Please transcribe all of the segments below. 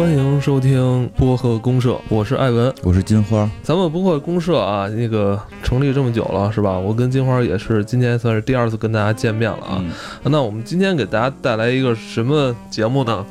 欢迎收听播客公社，我是艾文，我是金花。咱们播客公社啊，那个成立这么久了，是吧？我跟金花也是今天算是第二次跟大家见面了啊。那我们今天给大家带来一个什么节目呢？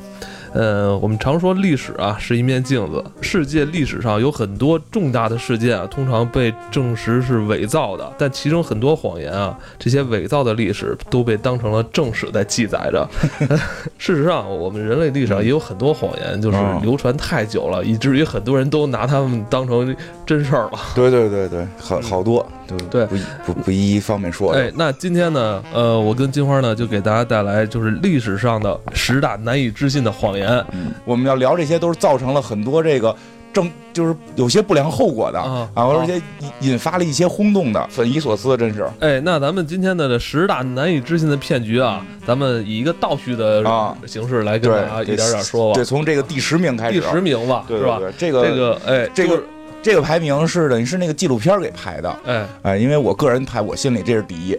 呃，我们常说历史啊是一面镜子，世界历史上有很多重大的事件啊，通常被证实是伪造的，但其中很多谎言啊，这些伪造的历史都被当成了正史在记载着。事实上，我们人类历史上也有很多谎言，就是流传太久了，以至于很多人都拿他们当成真事儿了。对对对对，好好多。对，不不不一一方面说。哎，那今天呢，呃，我跟金花呢，就给大家带来就是历史上的十大难以置信的谎言。嗯，我们要聊这些，都是造成了很多这个正，就是有些不良后果的啊，而且引发了一些轰动的，匪夷所思，真是。哎，那咱们今天的这十大难以置信的骗局啊，咱们以一个倒叙的形式来跟大家一点点说吧。对，从这个第十名开始。第十名吧，是吧？这个这个，哎，这个。这个排名是等于是那个纪录片给排的，哎哎，因为我个人排，我心里这是第一。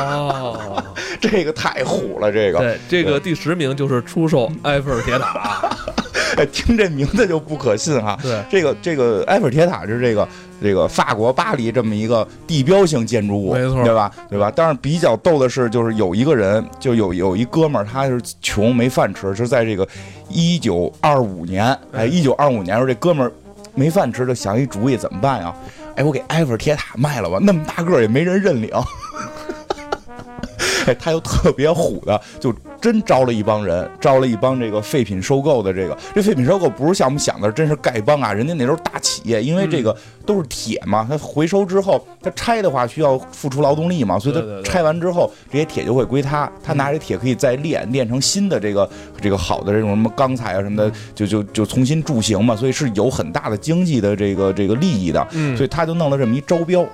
哦，这个太虎了，这个。对，这个第十名就是出售埃菲尔铁塔。哎，听这名字就不可信哈。对，这个这个埃菲尔铁塔是这个这个法国巴黎这么一个地标性建筑物，没错，对吧？对吧？但是比较逗的是，就是有一个人，就有有一哥们儿，他是穷没饭吃，是在这个一九二五年，哎，一九二五年时候，这哥们儿。没饭吃，就想一主意，怎么办呀？哎，我给埃菲尔铁塔卖了吧，那么大个儿也没人认领。哎，他又特别虎的，就真招了一帮人，招了一帮这个废品收购的这个。这废品收购不是像我们想的，真是丐帮啊！人家那时候大企业，因为这个都是铁嘛，它回收之后，它拆的话需要付出劳动力嘛，所以它拆完之后，这些铁就会归他，他拿这铁可以再炼，炼成新的这个这个好的这种什么钢材啊什么的，就就就重新铸型嘛，所以是有很大的经济的这个这个利益的，所以他就弄了这么一招标。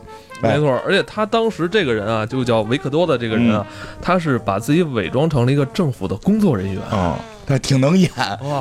没错，而且他当时这个人啊，就叫维克多的这个人啊，他是把自己伪装成了一个政府的工作人员啊，他挺能演，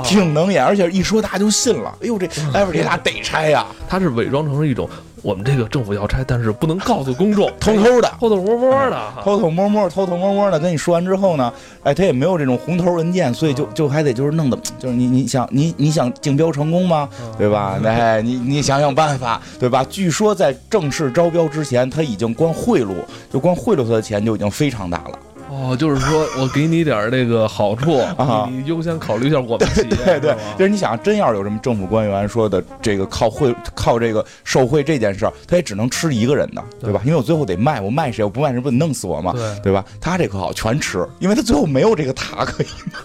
挺能演，而且一说大家就信了。哎呦，这埃菲尔铁塔得拆呀！他是伪装成了一种。我们这个政府要拆，但是不能告诉公众，偷偷的，偷偷摸摸的，偷偷摸摸，偷偷摸摸的跟你说完之后呢，哎，他也没有这种红头文件，所以就就还得就是弄的，就是你你想你你想竞标成功吗？对吧？哎，你你想想办法，对吧？据说在正式招标之前，他已经光贿赂，就光贿赂他的钱就已经非常大了。哦，就是说我给你点这个好处 啊，你优先考虑一下我们企业，对对，就是你想，真要是有什么政府官员说的这个靠贿靠这个受贿这件事儿，他也只能吃一个人的，对吧？因为我最后得卖，我卖谁？我不卖谁不得弄死我吗？对吧？他这可好，全吃，因为他最后没有这个塔可以卖。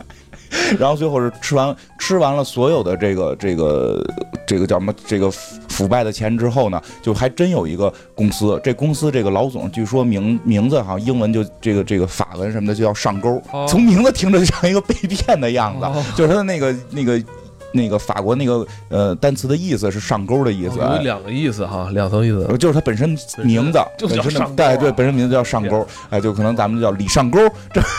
然后最后是吃完吃完了所有的这个这个这个叫什么这个腐败的钱之后呢，就还真有一个公司，这公司这个老总据说名名字好像，英文就这个这个法文什么的就叫上钩，从名字听着就像一个被 骗的样子，就是他的那个那个那个法国那个呃单词的意思是上钩的意思，有两个意思哈，两层意思，就是他本身名字就叫上对对，本身名字叫上钩，哎，就可能咱们叫李上钩这。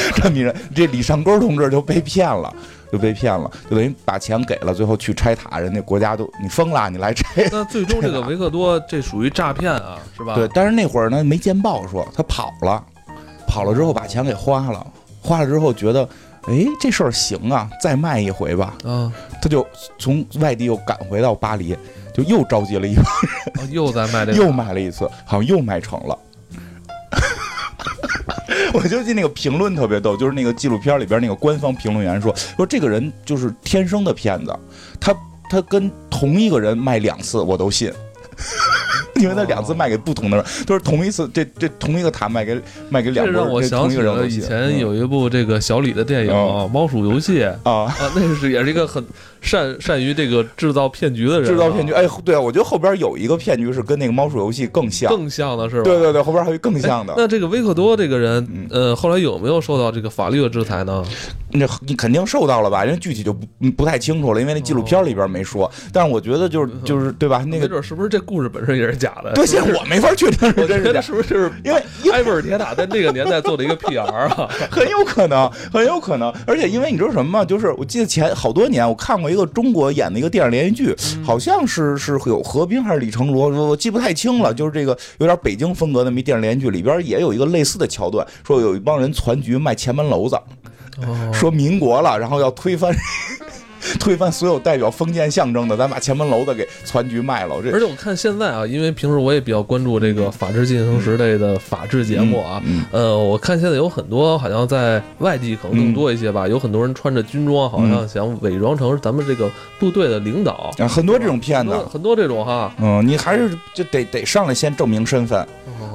这名人，这李上钩同志就被骗了，就被骗了，就等于把钱给了，最后去拆塔，人家国家都你疯了，你来拆。那最终这个维克多这属于诈骗啊，是吧？对，但是那会儿呢没见报说他跑了，跑了之后把钱给花了，花了之后觉得，哎，这事儿行啊，再卖一回吧。嗯，他就从外地又赶回到巴黎，就又召集了一帮人，又再卖这，又卖了一次，好像又卖成了。我就记那个评论特别逗，就是那个纪录片里边那个官方评论员说说这个人就是天生的骗子，他他跟同一个人卖两次我都信。因为他两次卖给不同的人，都是同一次，这这同一个塔卖给卖给两个人。这让我想起了以前有一部这个小李的电影《猫鼠游戏》啊啊，那是也是一个很善善于这个制造骗局的人。制造骗局，哎，对啊，我觉得后边有一个骗局是跟那个猫鼠游戏更像，更像的是吧？对对对，后边还有更像的。那这个维克多这个人，呃，后来有没有受到这个法律的制裁呢？那你肯定受到了吧？因为具体就不不太清楚了，因为那纪录片里边没说。但是我觉得就是就是对吧？那个是不是这故事本身也是假的？对，现在我没法确定是真是假，是不是？因为埃菲尔铁塔在那个年代做的一个 PR 啊，很有可能，很有可能。而且因为你知道什么吗？就是我记得前好多年我看过一一个中国演的一个电视连续剧，好像是是有何冰还是李成儒，我我记不太清了。就是这个有点北京风格的么电视连续剧，里边也有一个类似的桥段，说有一帮人攒局卖前门楼子，说民国了，然后要推翻。推翻所有代表封建象征的，咱把前门楼子给攒局卖了。这而且我看现在啊，因为平时我也比较关注这个《法制进行时》类的法制节目啊，呃，我看现在有很多好像在外地可能更多一些吧，有很多人穿着军装，好像想伪装成咱们这个部队的领导，啊很多这种骗子，很多这种哈。嗯，你还是就得得上来先证明身份。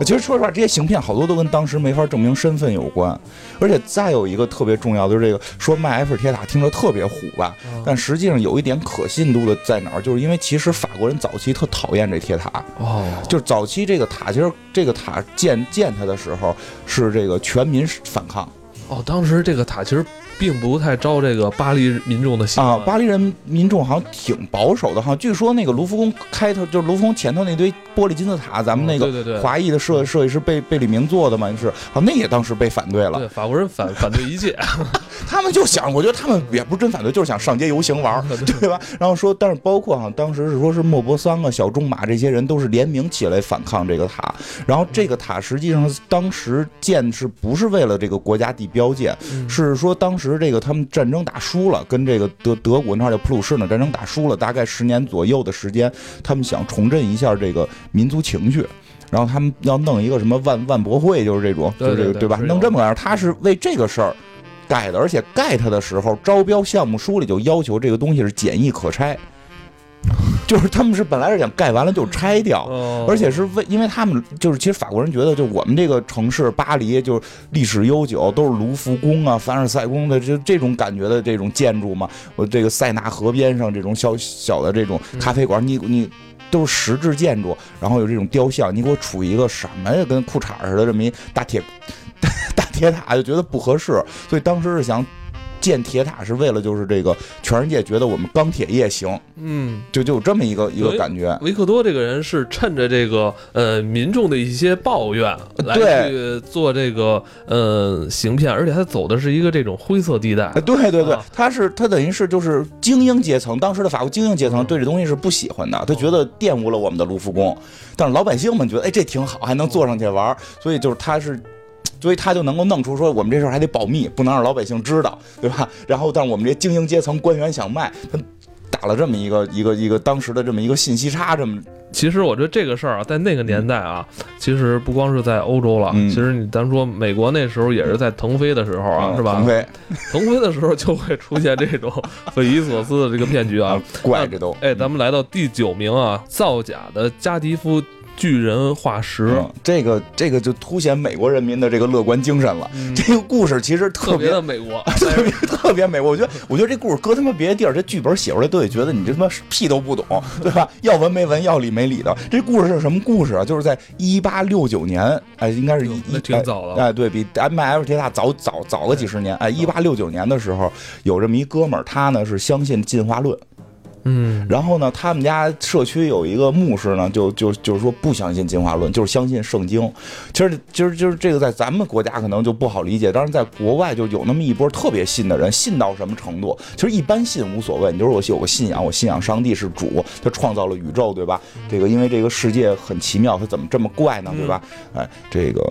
其实说实话，这些行骗好多都跟当时没法证明身份有关。而且再有一个特别重要的就是这个说卖埃菲尔铁塔听着特别虎吧。但实际上有一点可信度的在哪儿？就是因为其实法国人早期特讨厌这铁塔。哦，就是早期这个塔，其实这个塔建建它的时候是这个全民反抗哦，当时这个塔其实。并不太招这个巴黎民众的喜欢啊！巴黎人民众好像挺保守的，哈。据说那个卢浮宫开头就是卢浮宫前头那堆玻璃金字塔，咱们那个华裔的设设计师贝贝里明做的嘛，是啊，那也当时被反对了。对，法国人反反对一切，他们就想，我觉得他们也不是真反对，就是想上街游行玩，对吧？然后说，但是包括哈，当时是说是莫泊桑啊、小仲马这些人都是联名起来反抗这个塔。然后这个塔实际上当时建是不是为了这个国家地标建？是说当时。这个他们战争打输了，跟这个德德国那儿叫普鲁士呢，战争打输了，大概十年左右的时间，他们想重振一下这个民族情绪，然后他们要弄一个什么万万博会，就是这种，就是这个对吧？弄这么个样，他是为这个事儿盖的，而且盖他的时候，招标项目书里就要求这个东西是简易可拆。就是他们是本来是想盖完了就拆掉，而且是为因为他们就是其实法国人觉得就我们这个城市巴黎就是历史悠久，都是卢浮宫啊、凡尔赛宫的这这种感觉的这种建筑嘛。我这个塞纳河边上这种小小的这种咖啡馆，你你都是石质建筑，然后有这种雕像，你给我杵一个什么呀？跟裤衩似的这么一大铁 大铁塔，就觉得不合适，所以当时是想。建铁塔是为了就是这个全世界觉得我们钢铁业行，嗯，就就有这么一个一个感觉。维克多这个人是趁着这个呃民众的一些抱怨来去做这个呃行骗，而且他走的是一个这种灰色地带。对对对，他是他等于是就是精英阶层，当时的法国精英阶层对这东西是不喜欢的，他觉得玷污了我们的卢浮宫。但是老百姓们觉得哎这挺好，还能坐上去玩，所以就是他是。所以他就能够弄出说我们这事儿还得保密，不能让老百姓知道，对吧？然后，但是我们这精英阶层官员想卖，他打了这么一个 一个一个当时的这么一个信息差，这么。其实我觉得这个事儿啊，在那个年代啊，其实不光是在欧洲了，其实你咱说美国那时候也是在腾飞的时候啊，是吧？腾飞，腾飞的时候就会出现这种 匪夷所思的这个骗局啊，怪这都。哎，咱们来到第九名啊，造假的加迪夫。巨人化石，这个这个就凸显美国人民的这个乐观精神了。这个故事其实特别的美国，特别特别美国。我觉得，我觉得这故事搁他妈别的地儿，这剧本写出来都得觉得你这他妈屁都不懂，对吧？要文没文，要理没理的。这故事是什么故事啊？就是在一八六九年，哎，应该是一一挺早了，哎，对比 M F 铁塔早早早个几十年。哎，一八六九年的时候，有这么一哥们儿，他呢是相信进化论。嗯，然后呢，他们家社区有一个牧师呢，就就就是说不相信进化论，就是相信圣经。其实，其实就是这个在咱们国家可能就不好理解，但是在国外就有那么一波特别信的人，信到什么程度？其实一般信无所谓，你就是我有个信仰，我信仰上帝是主，他创造了宇宙，对吧？这个因为这个世界很奇妙，他怎么这么怪呢？对吧？哎，这个，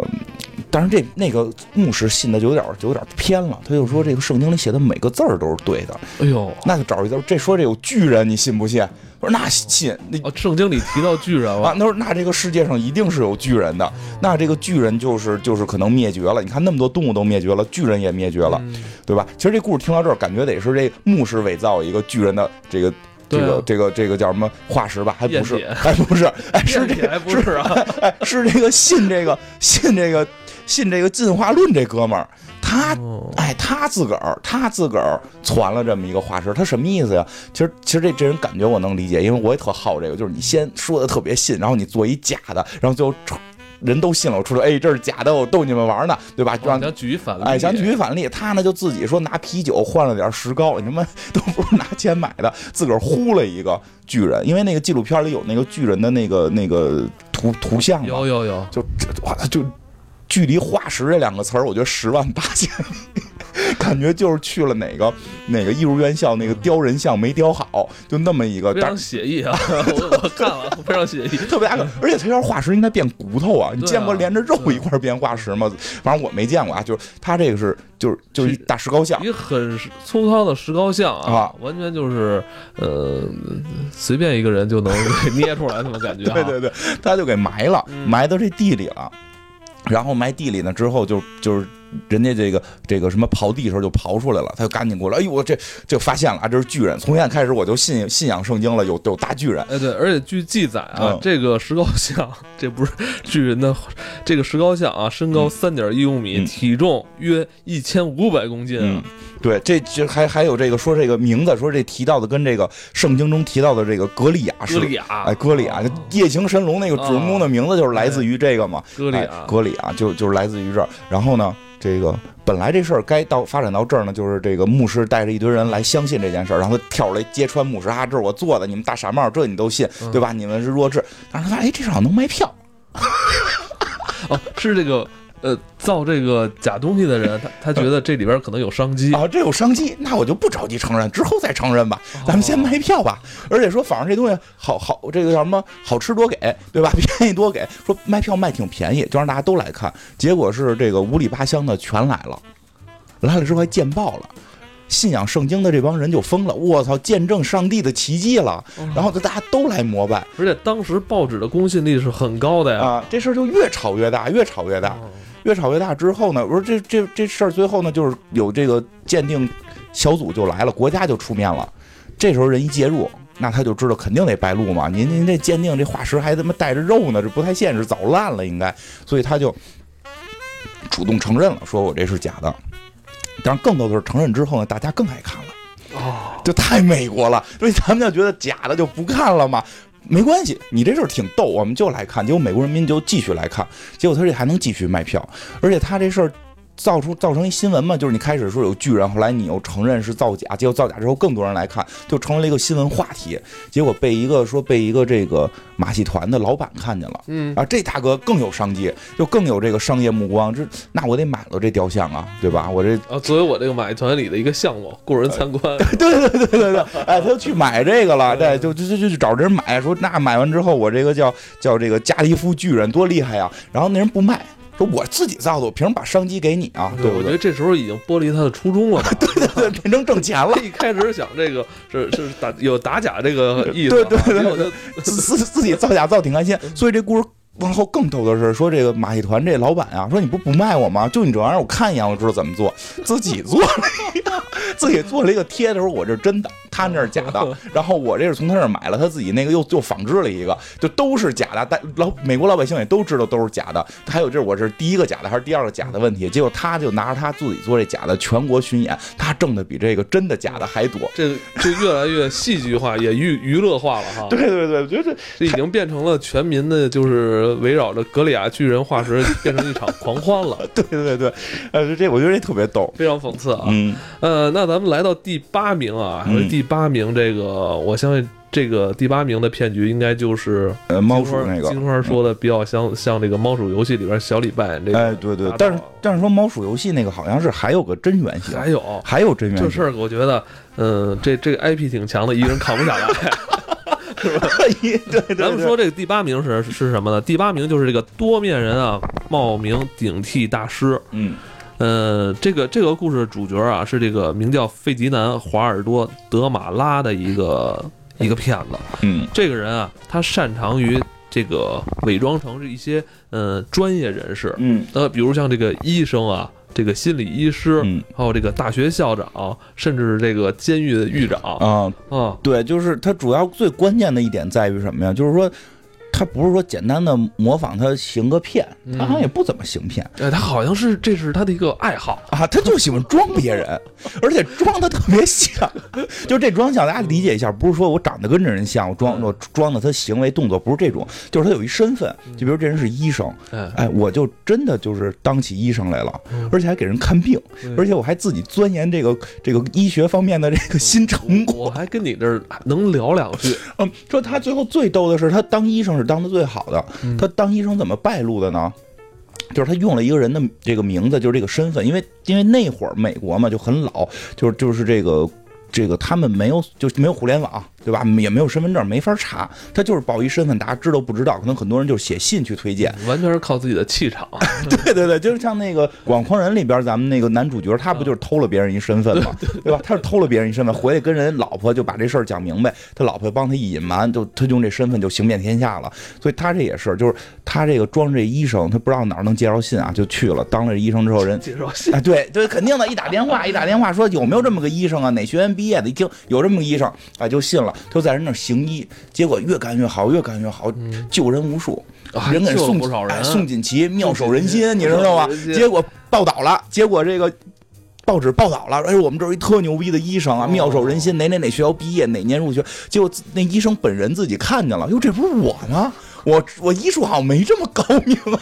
但是这那个牧师信的就有点就有点偏了，他就说这个圣经里写的每个字儿都是对的。哎呦，那就找一字，这说这有巨人。你信不信？我说那信。那圣经里提到巨人了啊。他说那这个世界上一定是有巨人的。那这个巨人就是就是可能灭绝了。你看那么多动物都灭绝了，巨人也灭绝了，对吧？其实这故事听到这儿，感觉得是这牧师伪造一个巨人的这个这个这个这个叫什么化石吧？还不是？还不是？哎，是这还不是啊？哎，是这个信这个信这个信这个进化论这哥们儿。他哎，他自个儿，他自个儿传了这么一个化石，他什么意思呀？其实，其实这这人感觉我能理解，因为我也特好这个，就是你先说的特别信，然后你做一假的，然后最后人都信了，我出来，哎，这是假的，我逗你们玩呢，对吧？想举反例，哎，想举反例，他呢就自己说拿啤酒换了点石膏，你他妈 都不是拿钱买的，自个儿呼了一个巨人，因为那个纪录片里有那个巨人的那个那个图图像嘛，有有有，就哇，就。距离化石这两个词儿，我觉得十万八千里，感觉就是去了哪个哪个艺术院校，那个雕人像没雕好，就那么一个非常写意啊！我我看了，非常写意，特别大个，而且它要是化石应该变骨头啊！你见过连着肉一块变化石吗？反正我没见过啊，就是它这个是就是就是一大石膏像，一个很粗糙的石膏像啊，完全就是呃随便一个人就能给 捏出来那种感觉。对对对，他就给埋了，埋到这地里了。然后埋地里呢，之后就就是人家这个这个什么刨地时候就刨出来了，他就赶紧过来，哎呦我这这发现了啊，这是巨人！从现在开始我就信信仰圣经了，有有大巨人。哎对，而且据记载啊，这个石膏像这不是巨人的，这个石膏像啊，身高三点一五米，体重约一千五百公斤啊。对，这这还还有这个说这个名字，说这提到的跟这个圣经中提到的这个格利亚是，格利亚，哎，格利亚，夜行神龙那个主人公的名字就是来自于这个嘛，格利亚，格利亚就就是来自于这儿。然后呢，这个本来这事儿该到发展到这儿呢，就是这个牧师带着一堆人来相信这件事儿，然后他跳出来揭穿牧师啊，这是我做的，你们大傻帽，这你都信，对吧？你们是弱智。但是他发现，哎，这事儿能卖票，哦，是这个。呃，造这个假东西的人，他他觉得这里边可能有商机啊，这有商机，那我就不着急承认，之后再承认吧，咱们先卖票吧。而且说反正这东西好好，这个叫什么好吃多给，对吧？便宜多给，说卖票卖挺便宜，就让大家都来看。结果是这个五里八乡的全来了，来了之后还见报了，信仰圣经的这帮人就疯了，我操，见证上帝的奇迹了，然后就大家都来膜拜，而且当时报纸的公信力是很高的呀，啊，这事儿就越炒越大，越炒越大。越炒越大之后呢，我说这这这事儿最后呢，就是有这个鉴定小组就来了，国家就出面了。这时候人一介入，那他就知道肯定得败露嘛。您您这鉴定这化石还他妈带着肉呢，这不太现实，早烂了应该。所以他就主动承认了，说我这是假的。但是更多的是承认之后呢，大家更爱看了，哦，就太美国了，所以咱们就觉得假的就不看了嘛。没关系，你这事儿挺逗，我们就来看。结果美国人民就继续来看，结果他这还能继续卖票，而且他这事儿。造出造成一新闻嘛，就是你开始说有巨人，后来你又承认是造假，结果造假之后更多人来看，就成为了一个新闻话题。结果被一个说被一个这个马戏团的老板看见了，嗯啊，这大哥更有商机，就更有这个商业目光，这那我得买了这雕像啊，对吧？我这啊，作为我这个马戏团里的一个项目，雇人参观。对对对对对，哎，他就去买这个了，对，就就就就去找人买，说那买完之后我这个叫叫这个加利夫巨人多厉害呀，然后那人不卖。说我自己造的，我凭什么把商机给你啊？对，我觉得这时候已经剥离他的初衷了。对对对，变成挣钱了。一开始想这个是是打有打假这个意思，对对对，自自己造假造挺开心。所以这故事往后更逗的是，说这个马戏团这老板啊，说你不不卖我吗？就你这玩意儿，我看一眼我知道怎么做，自己做了一个，自己做了一个贴的时候，我这是真的。他那是假的，然后我这是从他那儿买了，他自己那个又又仿制了一个，就都是假的。但老美国老百姓也都知道都是假的。还有就是我是第一个假的还是第二个假的问题。结果他就拿着他自己做这假的全国巡演，他挣的比这个真的假的还多。这就越来越戏剧化，也娱娱乐化了哈。对对对，我觉得这这已经变成了全民的，就是围绕着格里亚巨人化石变成一场狂欢了。对对对对，呃，这我觉得这特别逗，非常讽刺啊。嗯，呃，那咱们来到第八名啊，第八名这个。呃，我相信这个第八名的骗局应该就是呃猫鼠那个金花说的比较像像这个猫鼠游戏里边小李扮演这个哎对对，但是但是说猫鼠游戏那个好像是还有个真原型，还有还有真原型这事儿，我觉得嗯这这个 IP 挺强的，一个人扛不下来，是吧？对对，咱们说这个第八名是是什么呢？第八名就是这个多面人啊，冒名顶替大师，嗯。呃，这个这个故事的主角啊是这个名叫费迪南·华尔多·德马拉的一个一个骗子。嗯，这个人啊，他擅长于这个伪装成是一些呃专业人士。嗯，呃，比如像这个医生啊，这个心理医师，嗯还有这个大学校长，甚至是这个监狱的狱长。啊啊，对，就是他主要最关键的一点在于什么呀？就是说。他不是说简单的模仿他行个骗，他好像也不怎么行骗。哎，他好像是这是他的一个爱好啊，他就喜欢装别人，而且装的特别像。就这装像，大家理解一下，不是说我长得跟这人像，我装我装的他行为动作不是这种，就是他有一身份。就比如这人是医生，哎，我就真的就是当起医生来了，而且还给人看病，而且我还自己钻研这个这个医学方面的这个新成果。我还跟你这能聊两句。嗯，说他最后最逗的是，他当医生是。当的最好的，他当医生怎么败露的呢？就是他用了一个人的这个名字，就是这个身份，因为因为那会儿美国嘛就很老，就是就是这个这个他们没有就没有互联网。对吧？也没有身份证，没法查。他就是报一身份，大家知道不知道？可能很多人就是写信去推荐，完全是靠自己的气场。对对对，就是像那个《广狂人》里边，咱们那个男主角，他不就是偷了别人一身份吗？对吧？他是偷了别人一身份，回来跟人老婆就把这事儿讲明白，他老婆帮他一隐瞒，就他用这身份就行遍天下了。所以他这也是，就是他这个装这医生，他不知道哪儿能介绍信啊，就去了。当了医生之后，人介绍信啊，对对，肯定的，一打电话，一打电话说有没有这么个医生啊？哪学院毕业的？一听有这么个医生，啊，就信了，就在人那行。医，结果越干越好，越干越好，救人无数，人给送送锦旗，妙手仁心，你知道吗？结果报道了，结果这个报纸报道了，哎，我们这儿一特牛逼的医生啊，妙手仁心，哪哪哪学校毕业，哪年入学？结果那医生本人自己看见了，哟，这不是我吗？我我医术好像没这么高明啊。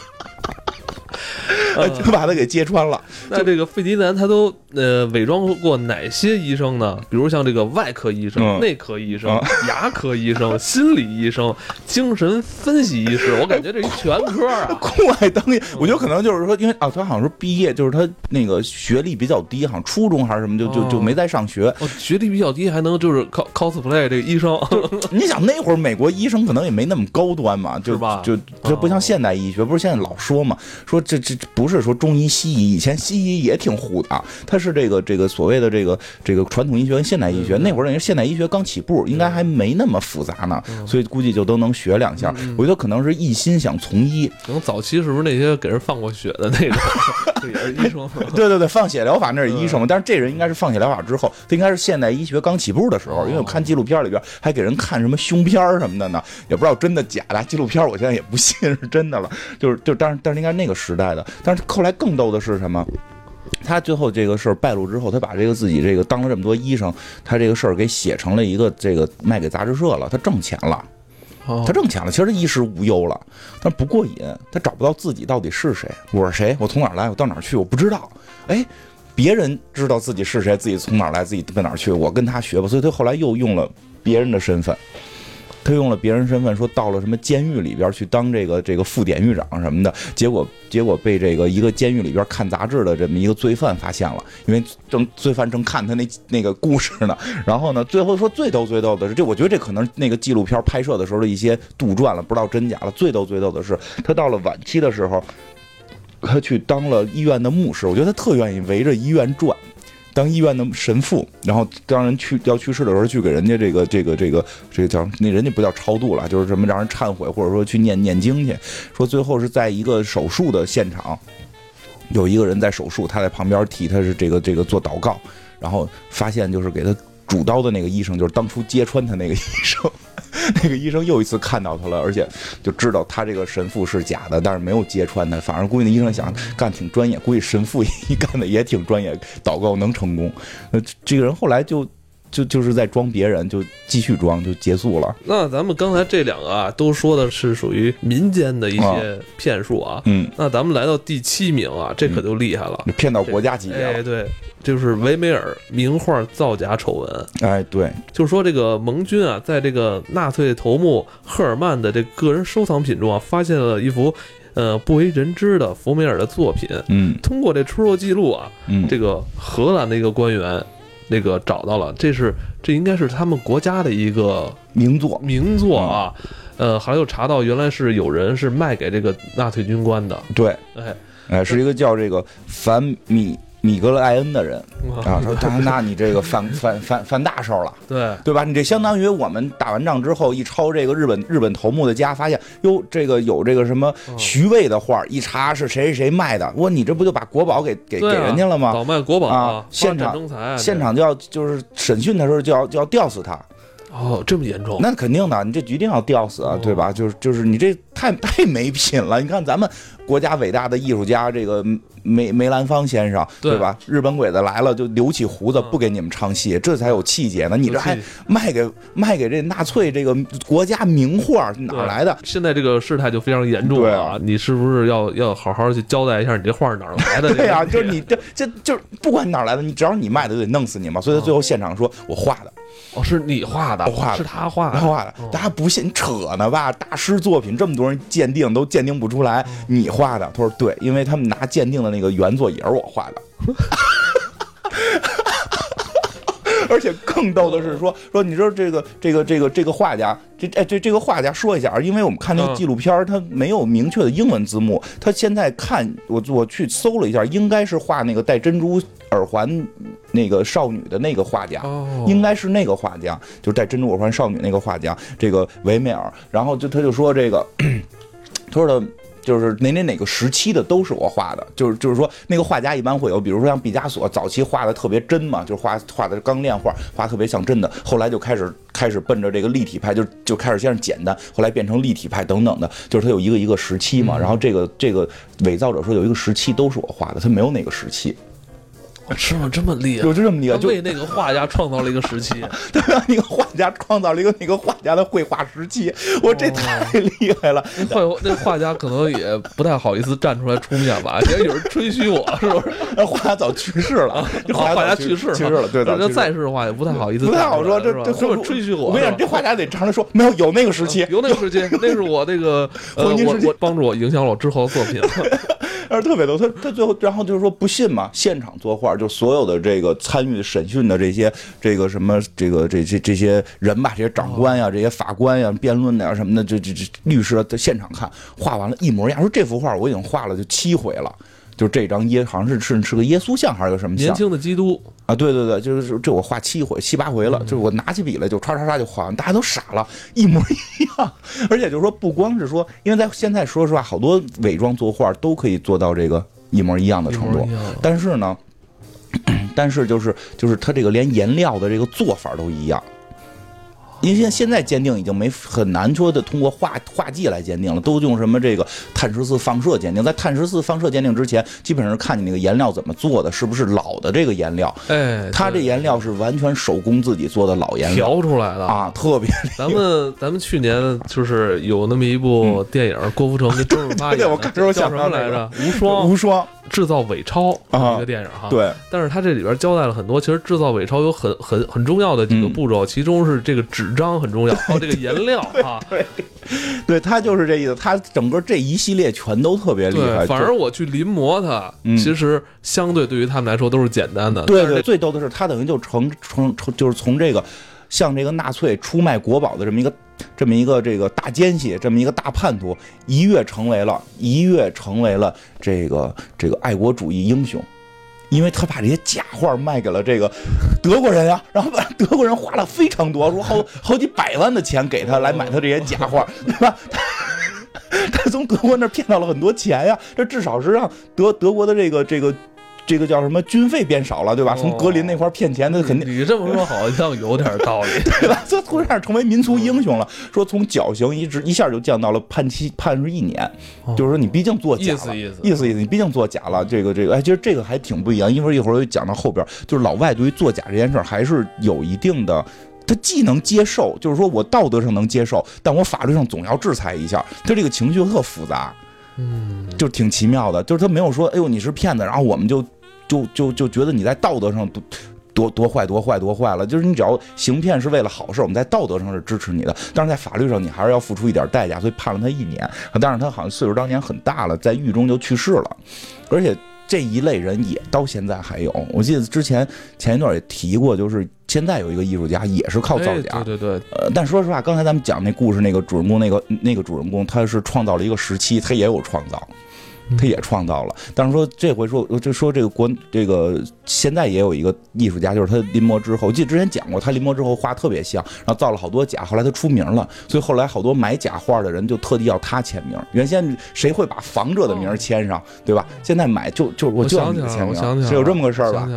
就把他给揭穿了。那这个费迪南他都呃伪装过哪些医生呢？比如像这个外科医生、内科医生、牙科医生、心理医生、精神分析医师。我感觉这一全科啊，酷爱当医。我觉得可能就是说，因为啊，他好像是毕业，就是他那个学历比较低，好像初中还是什么，就就就没再上学。学历比较低，还能就是 cos cosplay 这个医生。你想那会儿美国医生可能也没那么高端嘛，就吧？就就不像现代医学，不是现在老说嘛，说这这不是说中医西医，以前西医也挺糊的，它是这个这个所谓的这个这个传统医学跟现代医学，那会儿人现代医学刚起步，应该还没那么复杂呢，所以估计就都能学两下。我觉得可能是一心想从医，可能早期是不是那些给人放过血的那种 也是医生？对对对，放血疗法那是医生，但是这人应该是放血疗法之后，他应该是现代医学刚起步的时候，因为我看纪录片里边还给人看什么胸片什么的呢，也不知道真的假的。纪录片我现在也不信 是真的了，就是就但是但是应该那个时代的，但是后来更逗的是什么？他最后这个事儿败露之后，他把这个自己这个当了这么多医生，他这个事儿给写成了一个这个卖给杂志社了，他挣钱了，他挣钱了，其实他衣食无忧了，但不过瘾，他找不到自己到底是谁，我是谁，我从哪儿来，我到哪儿去，我不知道，哎，别人知道自己是谁，自己从哪儿来，自己奔哪儿去，我跟他学吧，所以他后来又用了别人的身份。他用了别人身份，说到了什么监狱里边去当这个这个副典狱长什么的，结果结果被这个一个监狱里边看杂志的这么一个罪犯发现了，因为正罪犯正看他那那个故事呢。然后呢，最后说最逗最逗的是，这我觉得这可能那个纪录片拍摄的时候的一些杜撰了，不知道真假了。最逗最逗的是，他到了晚期的时候，他去当了医院的牧师，我觉得他特愿意围着医院转。当医院的神父，然后当人去要去世的时候，去给人家这个这个这个这个叫那人家不叫超度了，就是什么让人忏悔，或者说去念念经去。说最后是在一个手术的现场，有一个人在手术，他在旁边替他是这个这个做祷告，然后发现就是给他主刀的那个医生，就是当初揭穿他那个医生。那个医生又一次看到他了，而且就知道他这个神父是假的，但是没有揭穿他。反而估计那医生想干挺专业，估计神父一干的也挺专业，祷告能成功。那这个人后来就就就是在装别人，就继续装，就结束了。那咱们刚才这两个啊，都说的是属于民间的一些骗术啊。嗯。那咱们来到第七名啊，这可就厉害了，骗到国家级别了。哎，对。就是维梅尔名画造假丑闻，哎，对，就是说这个盟军啊，在这个纳粹头目赫尔曼的这个人收藏品中啊，发现了一幅呃不为人知的福梅尔的作品。嗯，通过这出售记录啊，嗯，这个荷兰的一个官员那个找到了，这是这应该是他们国家的一个名作，名作啊。呃，还有查到原来是有人是卖给这个纳粹军官的。对，哎，哎，是一个叫这个凡米。米格勒艾恩的人啊，说那那你这个犯 犯犯犯大事了，对对吧？你这相当于我们打完仗之后一抄这个日本日本头目的家，发现哟，这个有这个什么徐渭的画，一查是谁谁谁卖的，我你这不就把国宝给给给人家了吗？倒卖国宝啊！现场现场就要就是审讯的时候就要就要吊死他。哦，这么严重？那肯定的，你这一定要吊死啊，对吧？就是就是你这太太没品了。你看咱们国家伟大的艺术家这个梅梅兰芳先生，对吧？日本鬼子来了就留起胡子不给你们唱戏，这才有气节呢。你这还卖给卖给这纳粹这个国家名画，哪来的？现在这个事态就非常严重了。你是不是要要好好去交代一下你这画哪来的？对呀，就是你这这就是不管你哪来的，你只要你卖的就得弄死你嘛。所以他最后现场说我画的。哦，是你画的，画的是他画的，他画的。大家不信，扯呢吧？大师作品这么多人鉴定都鉴定不出来，你画的？他说对，因为他们拿鉴定的那个原作也是我画的。而且更逗的是说说，你知道这个这个这个这个画家，这哎这这个画家说一下，因为我们看那个纪录片，他没有明确的英文字幕，他现在看我我去搜了一下，应该是画那个戴珍珠耳环那个少女的那个画家，应该是那个画家，就是戴珍珠耳环少女那个画家，这个维梅尔，然后就他就说这个，他说的。就是哪哪哪个时期的都是我画的，就是就是说那个画家一般会有，比如说像毕加索早期画的特别真嘛，就是画画的钢炼画，画特别像真的，后来就开始开始奔着这个立体派，就就开始先是简单，后来变成立体派等等的，就是他有一个一个时期嘛，然后这个这个伪造者说有一个时期都是我画的，他没有哪个时期。是吗？这么厉害？就这么厉害？就为那个画家创造了一个时期，对吧？那个画家创造了一个那个画家的绘画时期，我这太厉害了。画那画家可能也不太好意思站出来出面吧，也有人吹嘘我，是不是？那 画家早去世了，画家去世去世了，对的。那在世的话也不太好意思，不太好说。这这是不是吹嘘我？我跟你讲，这画家得常常说，没有有那个时期，有那个时期，那是我那个呃，我我帮助我影响了我之后的作品。但是特别多，他他最后然后就是说不信嘛，现场作画，就所有的这个参与审讯的这些这个什么这个这这这些人吧，这些长官呀，这些法官呀，辩论的呀什么的，这这这律师在现场看画完了，一模一样。说这幅画我已经画了就七回了。就这张耶，好像是是是个耶稣像还是个什么像？年轻的基督啊，对对对，就是这我画七回七八回了，就是我拿起笔来就唰唰唰就画完，大家都傻了，一模一样。而且就是说，不光是说，因为在现在说实话，好多伪装作画都可以做到这个一模一样的程度，但是呢，但是就是就是他这个连颜料的这个做法都一样。因为现现在鉴定已经没很难说的通过画画技来鉴定了，都用什么这个碳十四放射鉴定。在碳十四放射鉴定之前，基本上是看你那个颜料怎么做的，是不是老的这个颜料？哎，它这颜料是完全手工自己做的老颜料调出来的啊，特别。咱们咱们去年就是有那么一部电影，郭富城跟周润发 演的，叫什么来着？无双。无双。制造伪钞一个电影哈，对，但是它这里边交代了很多，其实制造伪钞有很很很重要的几个步骤，其中是这个纸张很重要，还有这个颜料啊，对，对，他就是这意思，他整个这一系列全都特别厉害。反而我去临摹它，其实相对对于他们来说都是简单的。对对，最逗的是他等于就成成成就是从这个像这个纳粹出卖国宝的这么一个。这么一个这个大奸细，这么一个大叛徒，一跃成为了，一跃成为了这个这个爱国主义英雄，因为他把这些假画卖给了这个德国人啊，然后把德国人花了非常多，说好好几百万的钱给他来买他这些假画，对吧？他他从德国那骗到了很多钱呀，这至少是让德德国的这个这个。这个叫什么？军费变少了，对吧？从格林那块骗钱，他肯定。你这么说好像有点道理，对吧？这突然成为民族英雄了。说从绞刑一直一下就降到了判期，判是一年。就是说你毕竟作假了，意思意思，意思意思，你毕竟作假了。这个这个，哎，其实这个还挺不一样。一会儿一会儿讲到后边，就是老外对于作假这件事儿还是有一定的，他既能接受，就是说我道德上能接受，但我法律上总要制裁一下。他这个情绪特复杂，嗯，就挺奇妙的。就是他没有说，哎呦你是骗子，然后我们就。就就就觉得你在道德上多多多坏多坏多坏了，就是你只要行骗是为了好事，我们在道德上是支持你的，但是在法律上你还是要付出一点代价，所以判了他一年。但是他好像岁数当年很大了，在狱中就去世了，而且这一类人也到现在还有。我记得之前前一段也提过，就是现在有一个艺术家也是靠造假，对对对。呃，但说实话，刚才咱们讲那故事，那个主人公，那个那个主人公，他是创造了一个时期，他也有创造。他也创造了，但是说这回说就说这个国这个现在也有一个艺术家，就是他临摹之后，我记得之前讲过，他临摹之后画特别像，然后造了好多假，后来他出名了，所以后来好多买假画的人就特地要他签名。原先谁会把房者的名签上，对吧？现在买就就我就要你签名，是有这么个事儿吧？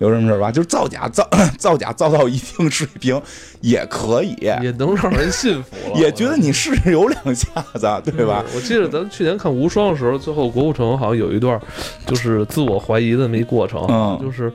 有这么事儿吧？就是造假造 造假造到一定水平也可以，也能让人信服，也觉得你是有两下子，对吧？我记得咱去年看无双的时候，最后。郭富城好像有一段，就是自我怀疑的那么一过程，就是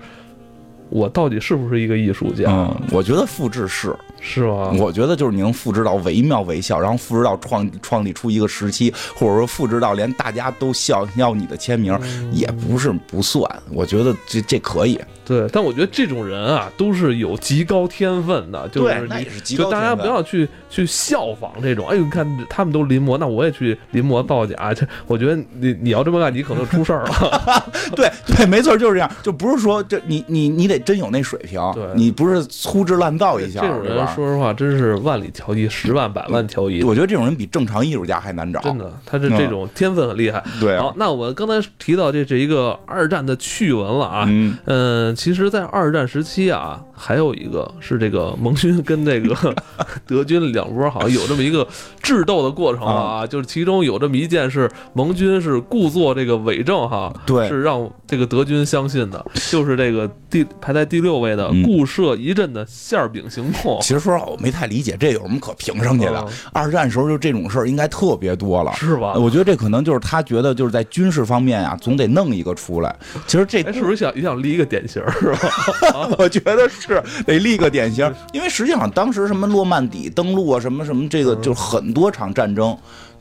我到底是不是一个艺术家？我觉得复制是，是吗？我觉得就是你能复制到惟妙惟肖，然后复制到创创立出一个时期，或者说复制到连大家都笑要你的签名，也不是不算。我觉得这这可以。对，但我觉得这种人啊，都是有极高天分的，就是你就大家不要去去效仿这种。哎呦，你看他们都临摹，那我也去临摹造假。这我觉得你你要这么干，你可能出事儿了。对对，没错，就是这样。就不是说这你你你得真有那水平，你不是粗制滥造一下。这种人说实话，真是万里挑一，十万百万挑一。我觉得这种人比正常艺术家还难找。真的，他是这种天分很厉害。对，好，那我们刚才提到这是一个二战的趣闻了啊。嗯，其实，在二战。时期啊，还有一个是这个盟军跟这个 德军两波好像有这么一个智斗的过程啊，就是其中有这么一件是盟军是故作这个伪证哈，对，是让这个德军相信的，就是这个第排在第六位的固设一阵的馅饼行动。其实说实话，我没太理解这有什么可评上去的。二战时候就这种事儿应该特别多了，是吧？我觉得这可能就是他觉得就是在军事方面啊，总得弄一个出来。其实这是不是想也想立一个典型是吧？我觉得是 得立个典型，因为实际上当时什么诺曼底登陆啊，什么什么这个，就很多场战争。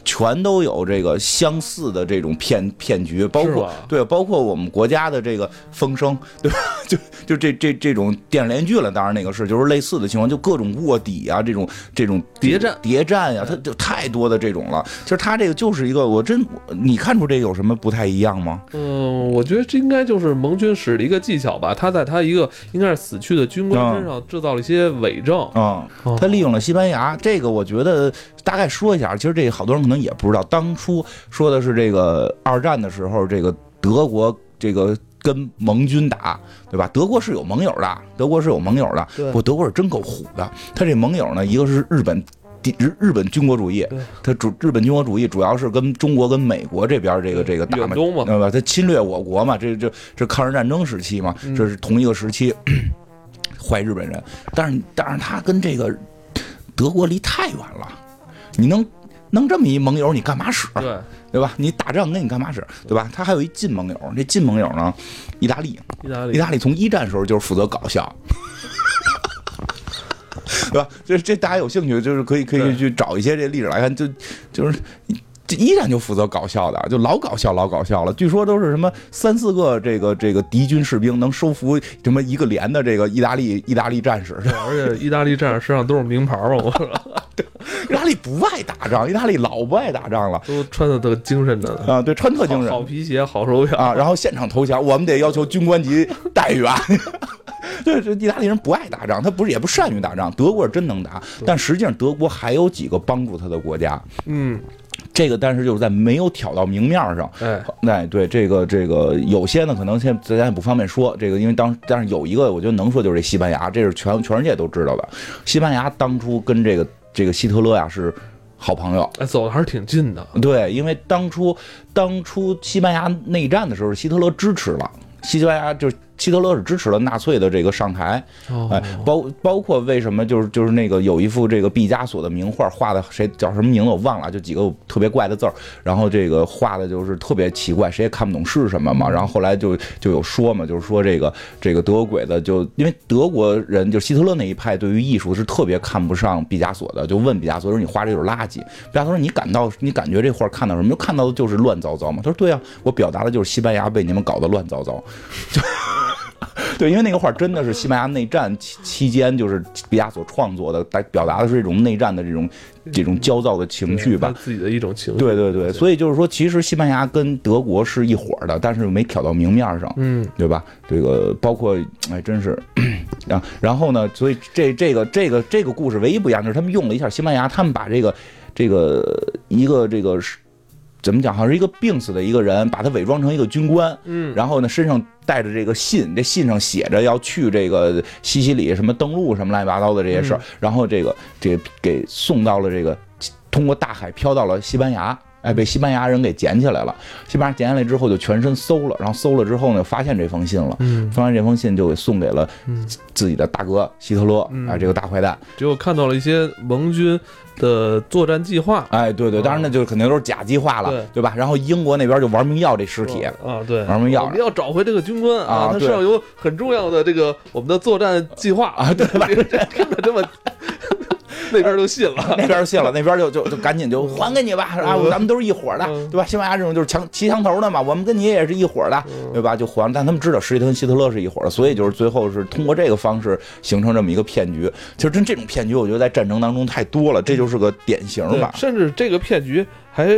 全都有这个相似的这种骗骗局，包括对，包括我们国家的这个风声，对吧？就就这这这种电视连续剧了，当然那个是就是类似的情况，就各种卧底啊，这种这种谍战谍战呀，它就太多的这种了。其实他这个就是一个，我真你看出这有什么不太一样吗？嗯，我觉得这应该就是盟军使的一个技巧吧。他在他一个应该是死去的军官身上制造了一些伪证啊，他利用了西班牙这个，我觉得大概说一下。其实这好多人可能。也不知道，当初说的是这个二战的时候，这个德国这个跟盟军打，对吧？德国是有盟友的，德国是有盟友的。不德国是真够虎的，他这盟友呢，一个是日本，日日本军国主义，他主日本军国主义主要是跟中国跟美国这边这个这个打嘛，对吧？他侵略我国嘛，这这这抗日战争时期嘛，这是同一个时期，坏日本人。但是但是他跟这个德国离太远了，你能。弄这么一盟友，你干嘛使？对对吧？你打仗那你干嘛使？对吧？他还有一近盟友，这近盟友呢，意大利。意大利，意大利从一战时候就是负责搞笑，对吧？这这大家有兴趣，就是可以可以去找一些这历史来看，就就是。一战就负责搞笑的，就老搞笑，老搞笑了。据说都是什么三四个这个这个敌军士兵能收服什么一个连的这个意大利意大利战士，而且意大利战士身上都是名牌嘛。我说，意大利不爱打仗，意大利老不爱打仗了，都穿的特精神的啊，对，穿特精神，好皮鞋，好手表啊，然后现场投降，我们得要求军官级待遇啊。对，这意大利人不爱打仗，他不是也不善于打仗。德国是真能打，但实际上德国还有几个帮助他的国家，嗯。这个，但是就是在没有挑到明面上，哎，哎，对，这个这个有些呢，可能现在咱也不方便说，这个因为当，但是有一个我觉得能说就是这西班牙，这是全全世界都知道的，西班牙当初跟这个这个希特勒呀是好朋友，哎，走的还是挺近的，对，因为当初当初西班牙内战的时候，希特勒支持了，西班牙就。希特勒是支持了纳粹的这个上台，哎，包包括为什么就是就是那个有一幅这个毕加索的名画画的谁叫什么名字我忘了，就几个特别怪的字儿，然后这个画的就是特别奇怪，谁也看不懂是什么嘛。然后后来就就有说嘛，就是说这个这个德国鬼子就因为德国人就希特勒那一派对于艺术是特别看不上毕加索的，就问毕加索说你画这就是垃圾。毕加索说你感到你感觉这画看到什么？就看到的就是乱糟糟嘛。他说对啊，我表达的就是西班牙被你们搞得乱糟糟。就。对，因为那个画真的是西班牙内战期期间，就是毕加索创作的，来表达的是这种内战的这种这种焦躁的情绪吧，自己的一种情绪。对对对，所以就是说，其实西班牙跟德国是一伙的，但是没挑到明面上，嗯，对吧？这个包括哎，真是，然然后呢，所以这这个这个这个故事唯一不一样就是他们用了一下西班牙，他们把这个这个一个这个是。怎么讲？好像是一个病死的一个人，把他伪装成一个军官，嗯，然后呢，身上带着这个信，这信上写着要去这个西西里什么登陆什么乱七八糟的这些事儿，然后这个这给送到了这个通过大海飘到了西班牙，哎，被西班牙人给捡起来了。西班牙捡下来之后就全身搜了，然后搜了之后呢，发现这封信了，嗯，发现这封信就给送给了自己的大哥希特勒，哎，这个大坏蛋，结果看到了一些盟军。的作战计划，哎，对对，当然那就肯定都是假计划了，对吧？然后英国那边就玩命要这尸体啊，对，玩命要，我们要找回这个军官啊，他身上有很重要的这个我们的作战计划啊，对 吧？听着 这么 那边就信了，那边就信了，那边就就就赶紧就还给你吧，啊，咱们都是一伙的，对吧？西班牙这种就是强骑墙头的嘛，我们跟你也是一伙的，对吧？就还，但他们知道施蒂特跟希特勒是一伙的，所以就是最后是通过这个方式形成这么一个骗局。其实真这种骗局，我觉得在战争当中太多了，这就是个典型吧。甚至这个骗局还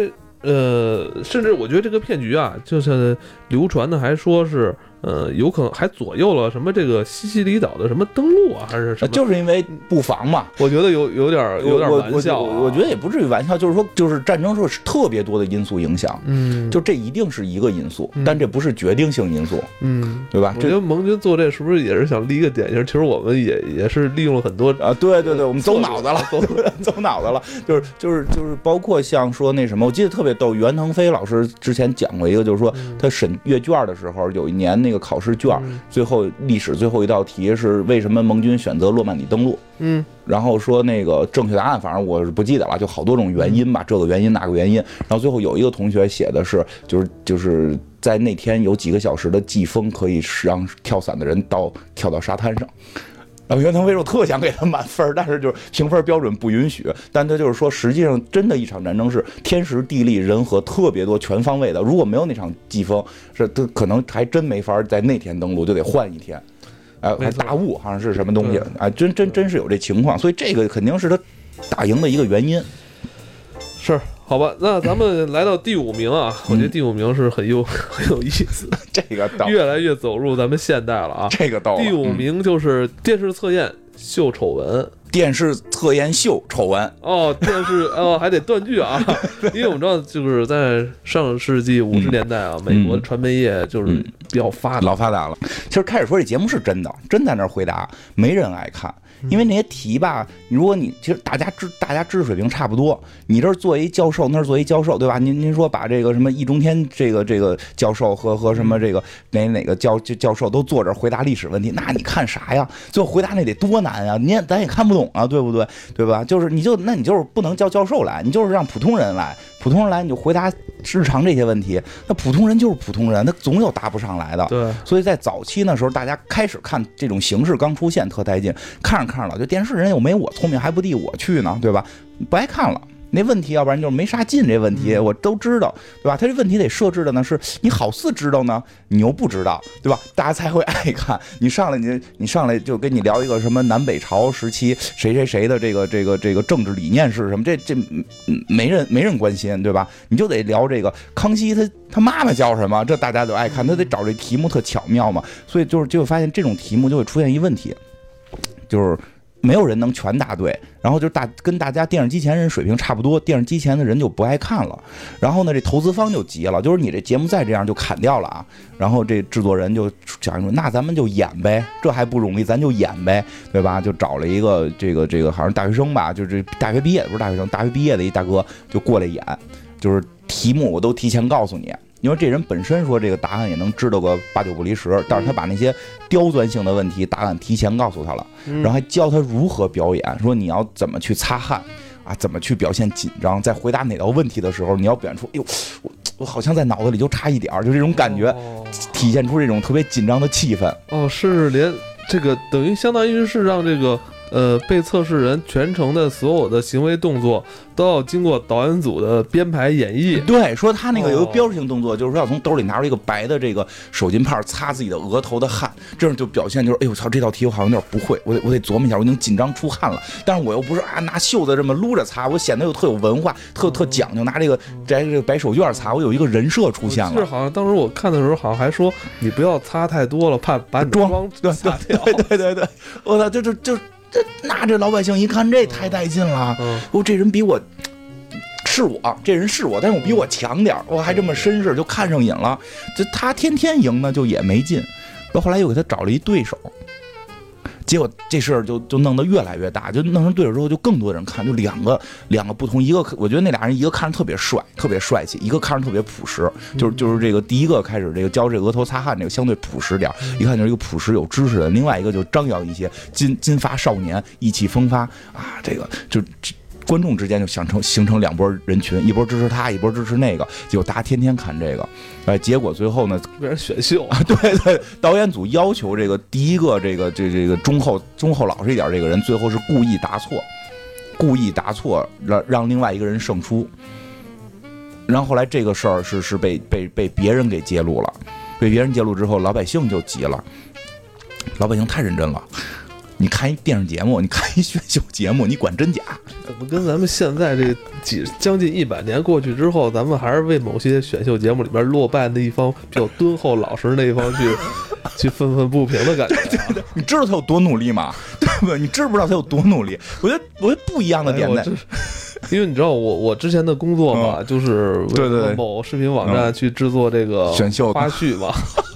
呃，甚至我觉得这个骗局啊，就是流传的还说是。呃，有可能还左右了什么这个西西里岛的什么登陆啊，还是什么？就是因为布防嘛。我觉得有有点有点玩笑。我觉得也不至于玩笑，就是说，就是战争时候是特别多的因素影响。嗯，就这一定是一个因素，但这不是决定性因素。嗯，对吧？我觉得盟军做这是不是也是想立一个典型？其实我们也也是利用了很多啊，对对对，我们走脑子了，走 走脑子了。就是就是就是包括像说那什么，我记得特别逗，袁腾飞老师之前讲过一个，就是说他审阅卷的时候，有一年那。个考试卷最后历史最后一道题是为什么盟军选择诺曼底登陆？嗯，然后说那个正确答案，反正我是不记得了，就好多种原因吧，这个原因那个原因。然后最后有一个同学写的是，就是就是在那天有几个小时的季风可以让跳伞的人到跳到沙滩上。袁腾飞说特想给他满分，但是就是评分标准不允许。但他就是说，实际上真的一场战争是天时地利人和特别多全方位的。如果没有那场季风，是他可能还真没法在那天登陆，就得换一天。哎，还大雾，好像是什么东西？啊，真真真是有这情况。所以这个肯定是他打赢的一个原因。是。好吧，那咱们来到第五名啊，我觉得第五名是很有 很有意思，这个越来越走入咱们现代了啊。这个到第五名就是电视测验秀丑闻，电视测验秀丑闻。哦，电视 哦还得断句啊，因为我们知道就是在上世纪五十年代啊，美国传媒业就是比较发老发达了。其实开始说这节目是真的，真在那儿回答，没人爱看。因为那些题吧，如果你其实大家知大家知识水平差不多，你这儿做一教授，那儿做一教授，对吧？您您说把这个什么易中天这个这个教授和和什么这个哪哪个教教授都坐这回答历史问题，那你看啥呀？最后回答那得多难啊！您咱也看不懂啊，对不对？对吧？就是你就那你就是不能叫教授来，你就是让普通人来。普通人来你就回答日常这些问题，那普通人就是普通人，他总有答不上来的。对，所以在早期那时候，大家开始看这种形式刚出现，特带劲，看着看着了，就电视人又没我聪明，还不递我去呢，对吧？不爱看了。那问题，要不然就是没啥劲。这问题我都知道，对吧？他这问题得设置的呢，是你好似知道呢，你又不知道，对吧？大家才会 爱看。你上来，你你上来就跟你聊一个什么南北朝时期谁谁谁的这个这个这个政治理念是什么？这这没人没人关心，对吧？你就得聊这个康熙他他妈妈叫什么？这大家都爱看。他得找这题目特巧妙嘛。所以就是就会发现这种题目就会出现一问题，就是。没有人能全答对，然后就大跟大家电视机前人水平差不多，电视机前的人就不爱看了。然后呢，这投资方就急了，就是你这节目再这样就砍掉了啊。然后这制作人就想说，那咱们就演呗，这还不容易，咱就演呗，对吧？就找了一个这个这个好像大学生吧，就是大学毕业不是大学生，大学毕业的一大哥就过来演，就是题目我都提前告诉你。因为这人本身说这个答案也能知道个八九不离十，但是他把那些刁钻性的问题答案提前告诉他了，然后还教他如何表演，说你要怎么去擦汗啊，怎么去表现紧张，在回答哪道问题的时候，你要表现出，哎呦，我我好像在脑子里就差一点儿，就这种感觉，体现出这种特别紧张的气氛。哦，是连这个等于相当于是让这个。呃，被测试人全程的所有的行为动作都要经过导演组的编排演绎。对，说他那个有个标志性动作，就是说要从兜里拿出一个白的这个手巾帕擦自己的额头的汗，这样就表现就是，哎呦操，这道题我好像有点不会，我得我得琢磨一下，我已经紧张出汗了，但是我又不是啊拿袖子这么撸着擦，我显得又特有文化，特特讲究，拿这个摘这个白手绢擦，我有一个人设出现了。是好像当时我看的时候，好像还说你不要擦太多了，怕把妆擦掉。对对对对，我操，就就就。这那这老百姓一看这太带劲了，哦，这人比我是我，这人是我，但是我比我强点我还这么绅士，就看上瘾了。这他天天赢呢，就也没劲。到后来又给他找了一对手。结果这事儿就就弄得越来越大，就弄成对手之后就更多人看，就两个两个不同，一个我觉得那俩人一个看着特别帅，特别帅气，一个看着特别朴实，就是就是这个第一个开始这个教这额头擦汗这个相对朴实点，一看就是一个朴实有知识的，另外一个就张扬一些，金金发少年，意气风发啊，这个就。观众之间就想成形成两波人群，一波支持他，一波支持那个，结果大家天天看这个，哎，结果最后呢，变成选秀啊！对 对，导演组要求这个第一个这个这这个忠厚忠厚老实一点这个人，最后是故意答错，故意答错，让让另外一个人胜出。然后后来这个事儿是是被被被别人给揭露了，被别人揭露之后，老百姓就急了。老百姓太认真了，你看一电视节目，你看一选秀节目，你管真假？怎么跟咱们现在这几将近一百年过去之后，咱们还是为某些选秀节目里边落败的一方比较敦厚老实那一方去 去愤愤不平的感觉？对对对，你知道他有多努力吗？对不对？你知不知道他有多努力？我觉得我觉得不一样的点在。因为你知道我我之前的工作嘛，就是对对某视频网站去制作这个选秀花絮嘛，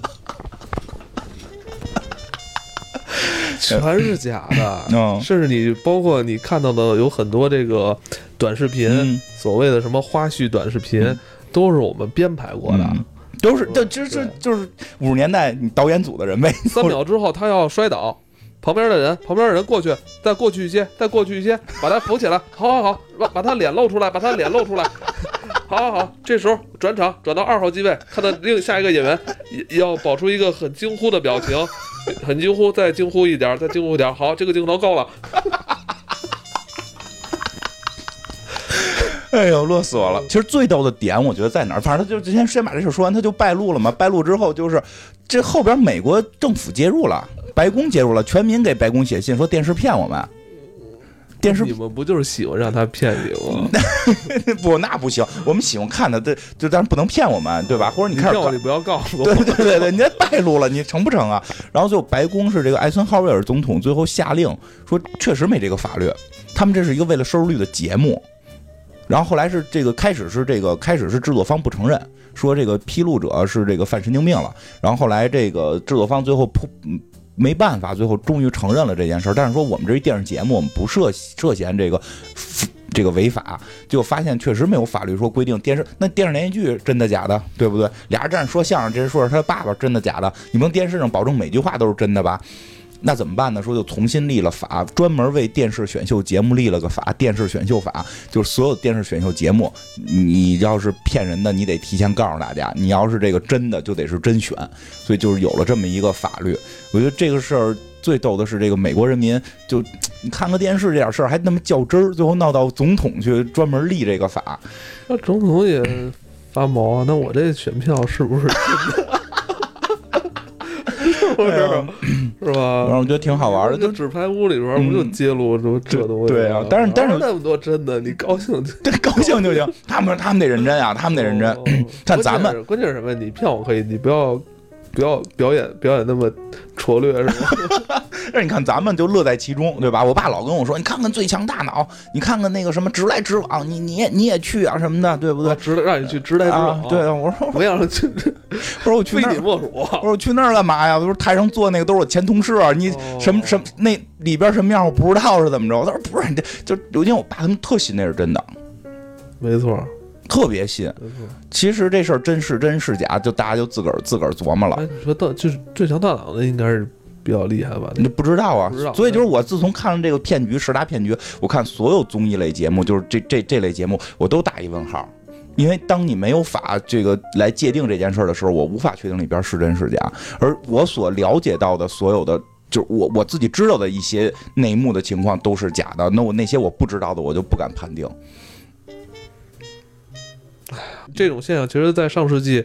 全是假的，甚至你包括你看到的有很多这个短视频，所谓的什么花絮短视频，都是我们编排过的，都是就就是就是五十年代导演组的人呗，三秒之后他要摔倒。旁边的人，旁边的人过去，再过去一些，再过去一些，把他扶起来。好，好，好，把把他脸露出来，把他脸露出来。好，好，好，这时候转场，转到二号机位，看到另下一个演员要保出一个很惊呼的表情，很惊呼，再惊呼一点，再惊呼一点。好，这个镜头够了。哎呦，乐死我了！其实最逗的点，我觉得在哪儿？反正他就之前先把这事说完，他就败露了嘛。败露之后，就是这后边美国政府介入了。白宫介入了，全民给白宫写信说电视骗我们，电视你们不就是喜欢让他骗你吗？不，那不行，我们喜欢看的，这就当然不能骗我们，对吧？或者你开始你不要告诉我，对对对对，你这败露了，你成不成啊？然后最后白宫是这个艾森豪威尔总统最后下令说，确实没这个法律，他们这是一个为了收视率的节目。然后后来是这个开始是这个开始是制作方不承认，说这个披露者是这个犯神经病了。然后后来这个制作方最后扑。没办法，最后终于承认了这件事儿。但是说我们这一电视节目，我们不涉涉嫌这个这个违法，就发现确实没有法律说规定电视那电视连续剧真的假的，对不对？俩人站着说相声，这人说是他爸爸，真的假的？你们电视上保证每句话都是真的吧？那怎么办呢？说就重新立了法，专门为电视选秀节目立了个法，电视选秀法，就是所有电视选秀节目，你要是骗人的，你得提前告诉大家；你要是这个真的，就得是真选。所以就是有了这么一个法律。我觉得这个事儿最逗的是，这个美国人民就你看个电视这点事儿还那么较真儿，最后闹到总统去专门立这个法。那总统也发毛，那我这选票是不是？是吧？然后我觉得挺好玩的，就纸牌屋里边不就揭露这这东西？对啊，但是但是那么多真的，你高兴就高兴就行。他们他们得认真啊，他们得认真。但咱们，关键是什么？你骗我可以，你不要。不要表演表演那么拙劣是吗？那你看咱们就乐在其中，对吧？我爸老跟我说，你看看最强大脑，你看看那个什么直来直往，你你也你也去啊什么的，对不对？直让你去直来直往。对，我说不要去，不是我去非你莫属。我说我去那儿干嘛呀？我说台上坐那个都是我前同事，你什么什么那里边什么样我不知道是怎么着。他说不是，你这就刘金我爸他们特信那是真的，没错。特别信，其实这事儿真是真是假，就大家就自个儿自个儿琢磨了。你说到就是最强大脑的应该是比较厉害吧？你不知道啊，所以就是我自从看了这个骗局十大骗局，我看所有综艺类节目，就是这这这类节目，我都打一问号，因为当你没有法这个来界定这件事儿的时候，我无法确定里边是真是假。而我所了解到的所有的，就是我我自己知道的一些内幕的情况都是假的。那我那些我不知道的，我就不敢判定。这种现象其实，在上世纪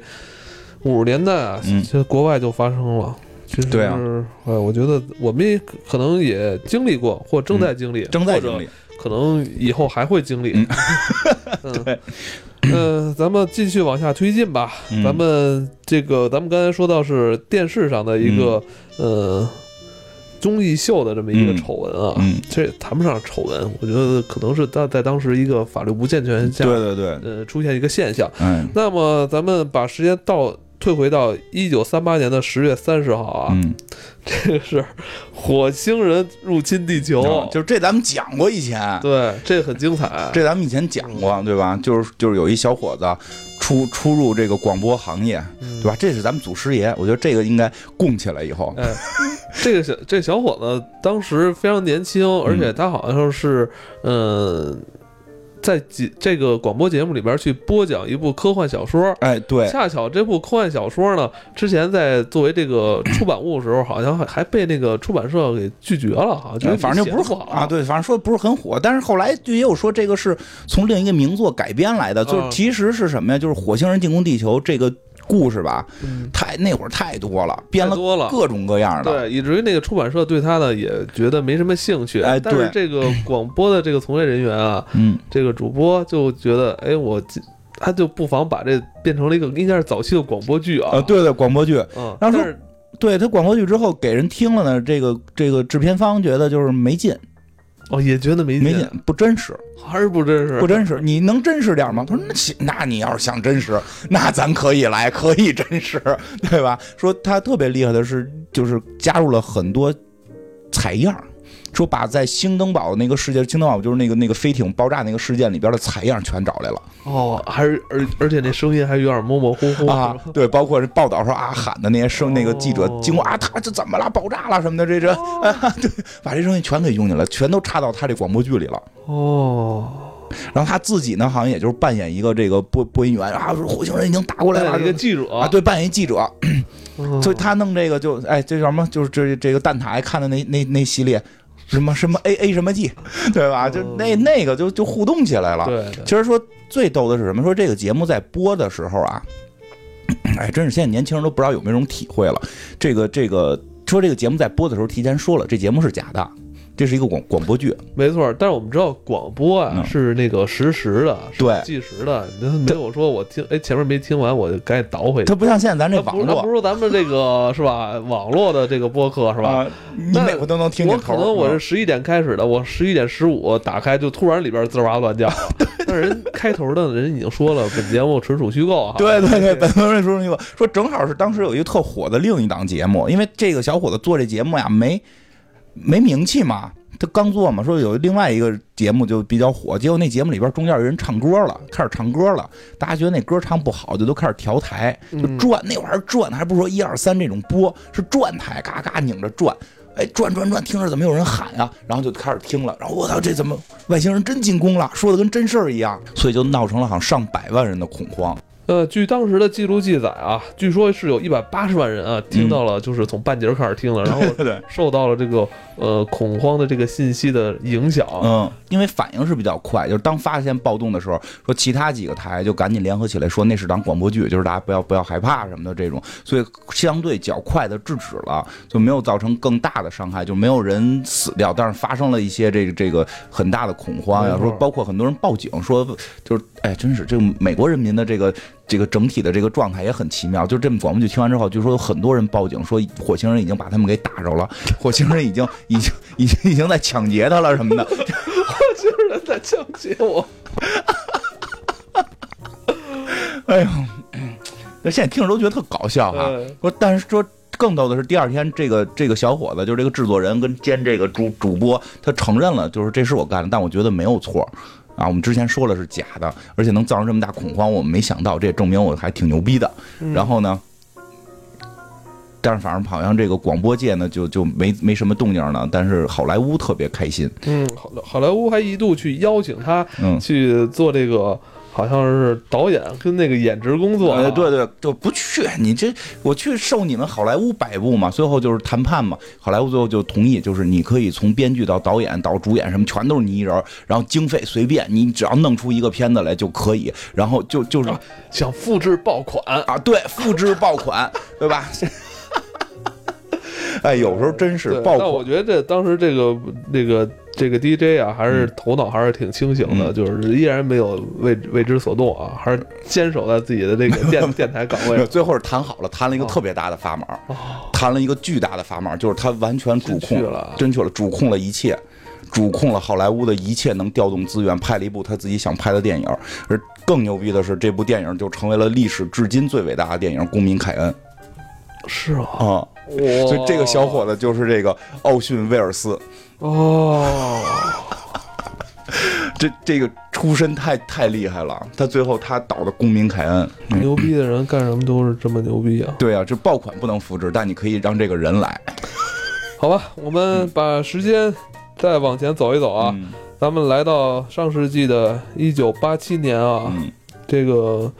五十年代啊，其实国外就发生了。其实，对啊，呃，我觉得我们可能也经历过，或正在经历，正在经历，可能以后还会经历。对，嗯，咱们继续往下推进吧。咱们这个，咱们刚才说到是电视上的一个，呃。综艺秀的这么一个丑闻啊，这谈不上丑闻，我觉得可能是在在当时一个法律不健全下，对对对，呃，出现一个现象。嗯，那么咱们把时间倒退回到一九三八年的十月三十号啊，这个是火星人入侵地球，就是这咱们讲过以前，对，这很精彩，这咱们以前讲过，对吧？就是就是有一小伙子。出出入这个广播行业，对吧？这是咱们祖师爷，我觉得这个应该供起来以后。哎，这个小这小伙子当时非常年轻，而且他好像是，嗯，在几这个广播节目里边去播讲一部科幻小说，哎，对，恰巧这部科幻小说呢，之前在作为这个出版物的时候，好像还还被那个出版社给拒绝了，好像反正就不是很好啊，对，反正说不是很火，但是后来就也有说这个是从另一个名作改编来的，就是其实是什么呀？就是火星人进攻地球这个。故事吧，太那会儿太多了，编了多了。各种各样的，对，以至于那个出版社对他呢也觉得没什么兴趣。哎，但是这个广播的这个从业人员啊，嗯，这个主播就觉得，哎，我他就不妨把这变成了一个应该是早期的广播剧啊，对对，广播剧，嗯，但是对他广播剧之后给人听了呢，这个这个制片方觉得就是没劲。哦，也觉得没没劲，不真实，还是不真实，不真实。你能真实点吗？他说那行，那你要是想真实，那咱可以来，可以真实，对吧？说他特别厉害的是，就是加入了很多采样。说把在兴登堡那个世界，兴登堡就是那个那个飞艇爆炸那个事件里边的采样全找来了。哦，还是而而且那声音还有点模模糊糊啊。对，包括报道说啊喊的那些声，那个记者经过啊，他这怎么了？爆炸了什么的？这这，啊 对，把这声音全给用进来，全都插到他这广播剧里了。哦，然后他自己呢，好像也就是扮演一个这个播播音员啊，说火星人已经打过来了，一个记者啊，对，扮演一记者。所以他弄这个就哎，这叫什么？就是这这个蛋挞看的那那那系列。什么什么 A A 什么 G，对吧？就那那个就就互动起来了。对，其实说最逗的是什么？说这个节目在播的时候啊，哎，真是现在年轻人都不知道有没有这种体会了。这个这个说这个节目在播的时候提前说了，这节目是假的。这是一个广广播剧，没错。但是我们知道广播啊是那个实时的，对，计时的。没有说我听，哎，前面没听完，我就赶紧倒回去。它不像现在咱这网络，不如咱们这个 是吧？网络的这个播客是吧？你每回都能听见。我可能我是十一点开始的，我十一点十五打开，就突然里边滋哇乱叫。但是人开头的人已经说了，本节目纯属虚构啊。对对对，本节目纯属虚构。说正好是当时有一个特火的另一档节目，因为这个小伙子做这节目呀，没。没名气嘛，他刚做嘛，说有另外一个节目就比较火，结果那节目里边中间有人唱歌了，开始唱歌了，大家觉得那歌唱不好，就都开始调台，就转，那玩意儿转，还不是说一二三这种播，是转台，嘎嘎拧着转，哎，转转转，听着怎么有人喊啊？然后就开始听了，然后我操，这怎么外星人真进攻了？说的跟真事儿一样，所以就闹成了好像上百万人的恐慌。呃，据当时的记录记载啊，据说是有一百八十万人啊听到了，就是从半截开始听了，然后 受到了这个。呃，恐慌的这个信息的影响，嗯，因为反应是比较快，就是当发现暴动的时候，说其他几个台就赶紧联合起来说那是档广播剧，就是大家不要不要害怕什么的这种，所以相对较快的制止了，就没有造成更大的伤害，就没有人死掉，但是发生了一些这个这个很大的恐慌呀，说包括很多人报警说，就是哎，真是这个美国人民的这个这个整体的这个状态也很奇妙，就这么广播剧听完之后，据说有很多人报警说火星人已经把他们给打着了，火星人已经。已经已经已经在抢劫他了什么的，火星人在抢劫我。哎呦，那现在听着都觉得特搞笑哈。说，但是说更逗的是，第二天这个这个小伙子，就是这个制作人跟兼这个主主播，他承认了，就是这是我干的，但我觉得没有错啊。我们之前说了是假的，而且能造成这么大恐慌，我们没想到，这也证明我还挺牛逼的。然后呢？但是反正好像这个广播界呢，就就没没什么动静了。但是好莱坞特别开心。嗯，好好莱坞还一度去邀请他，嗯，去做这个好像是导演跟那个演职工作。哎，对对，就不去。你这我去受你们好莱坞摆布嘛。最后就是谈判嘛。好莱坞最后就同意，就是你可以从编剧到导演到主演什么，全都是你一人。然后经费随便，你只要弄出一个片子来就可以。然后就就是想复制爆款啊，对，复制爆款，对吧？哎，有时候真是爆。但我觉得这当时这个那个这个 DJ 啊，还是头脑还是挺清醒的，就是依然没有为为之所动啊，还是坚守在自己的这个电 电台岗位。最后是谈好了，谈了一个特别大的砝码，谈了一个巨大的砝码，就是他完全主控了，真去了，主控了一切，主控了好莱坞的一切能调动资源，拍了一部他自己想拍的电影。而更牛逼的是，这部电影就成为了历史至今最伟大的电影《公民凯恩》。是啊，啊。所以这个小伙子就是这个奥逊威尔斯哦，这这个出身太太厉害了。他最后他导的《公民凯恩》，牛逼的人干什么都是这么牛逼啊！对啊，这爆款不能复制，但你可以让这个人来。好吧，我们把时间再往前走一走啊。咱们来到上世纪的一九八七年啊，这个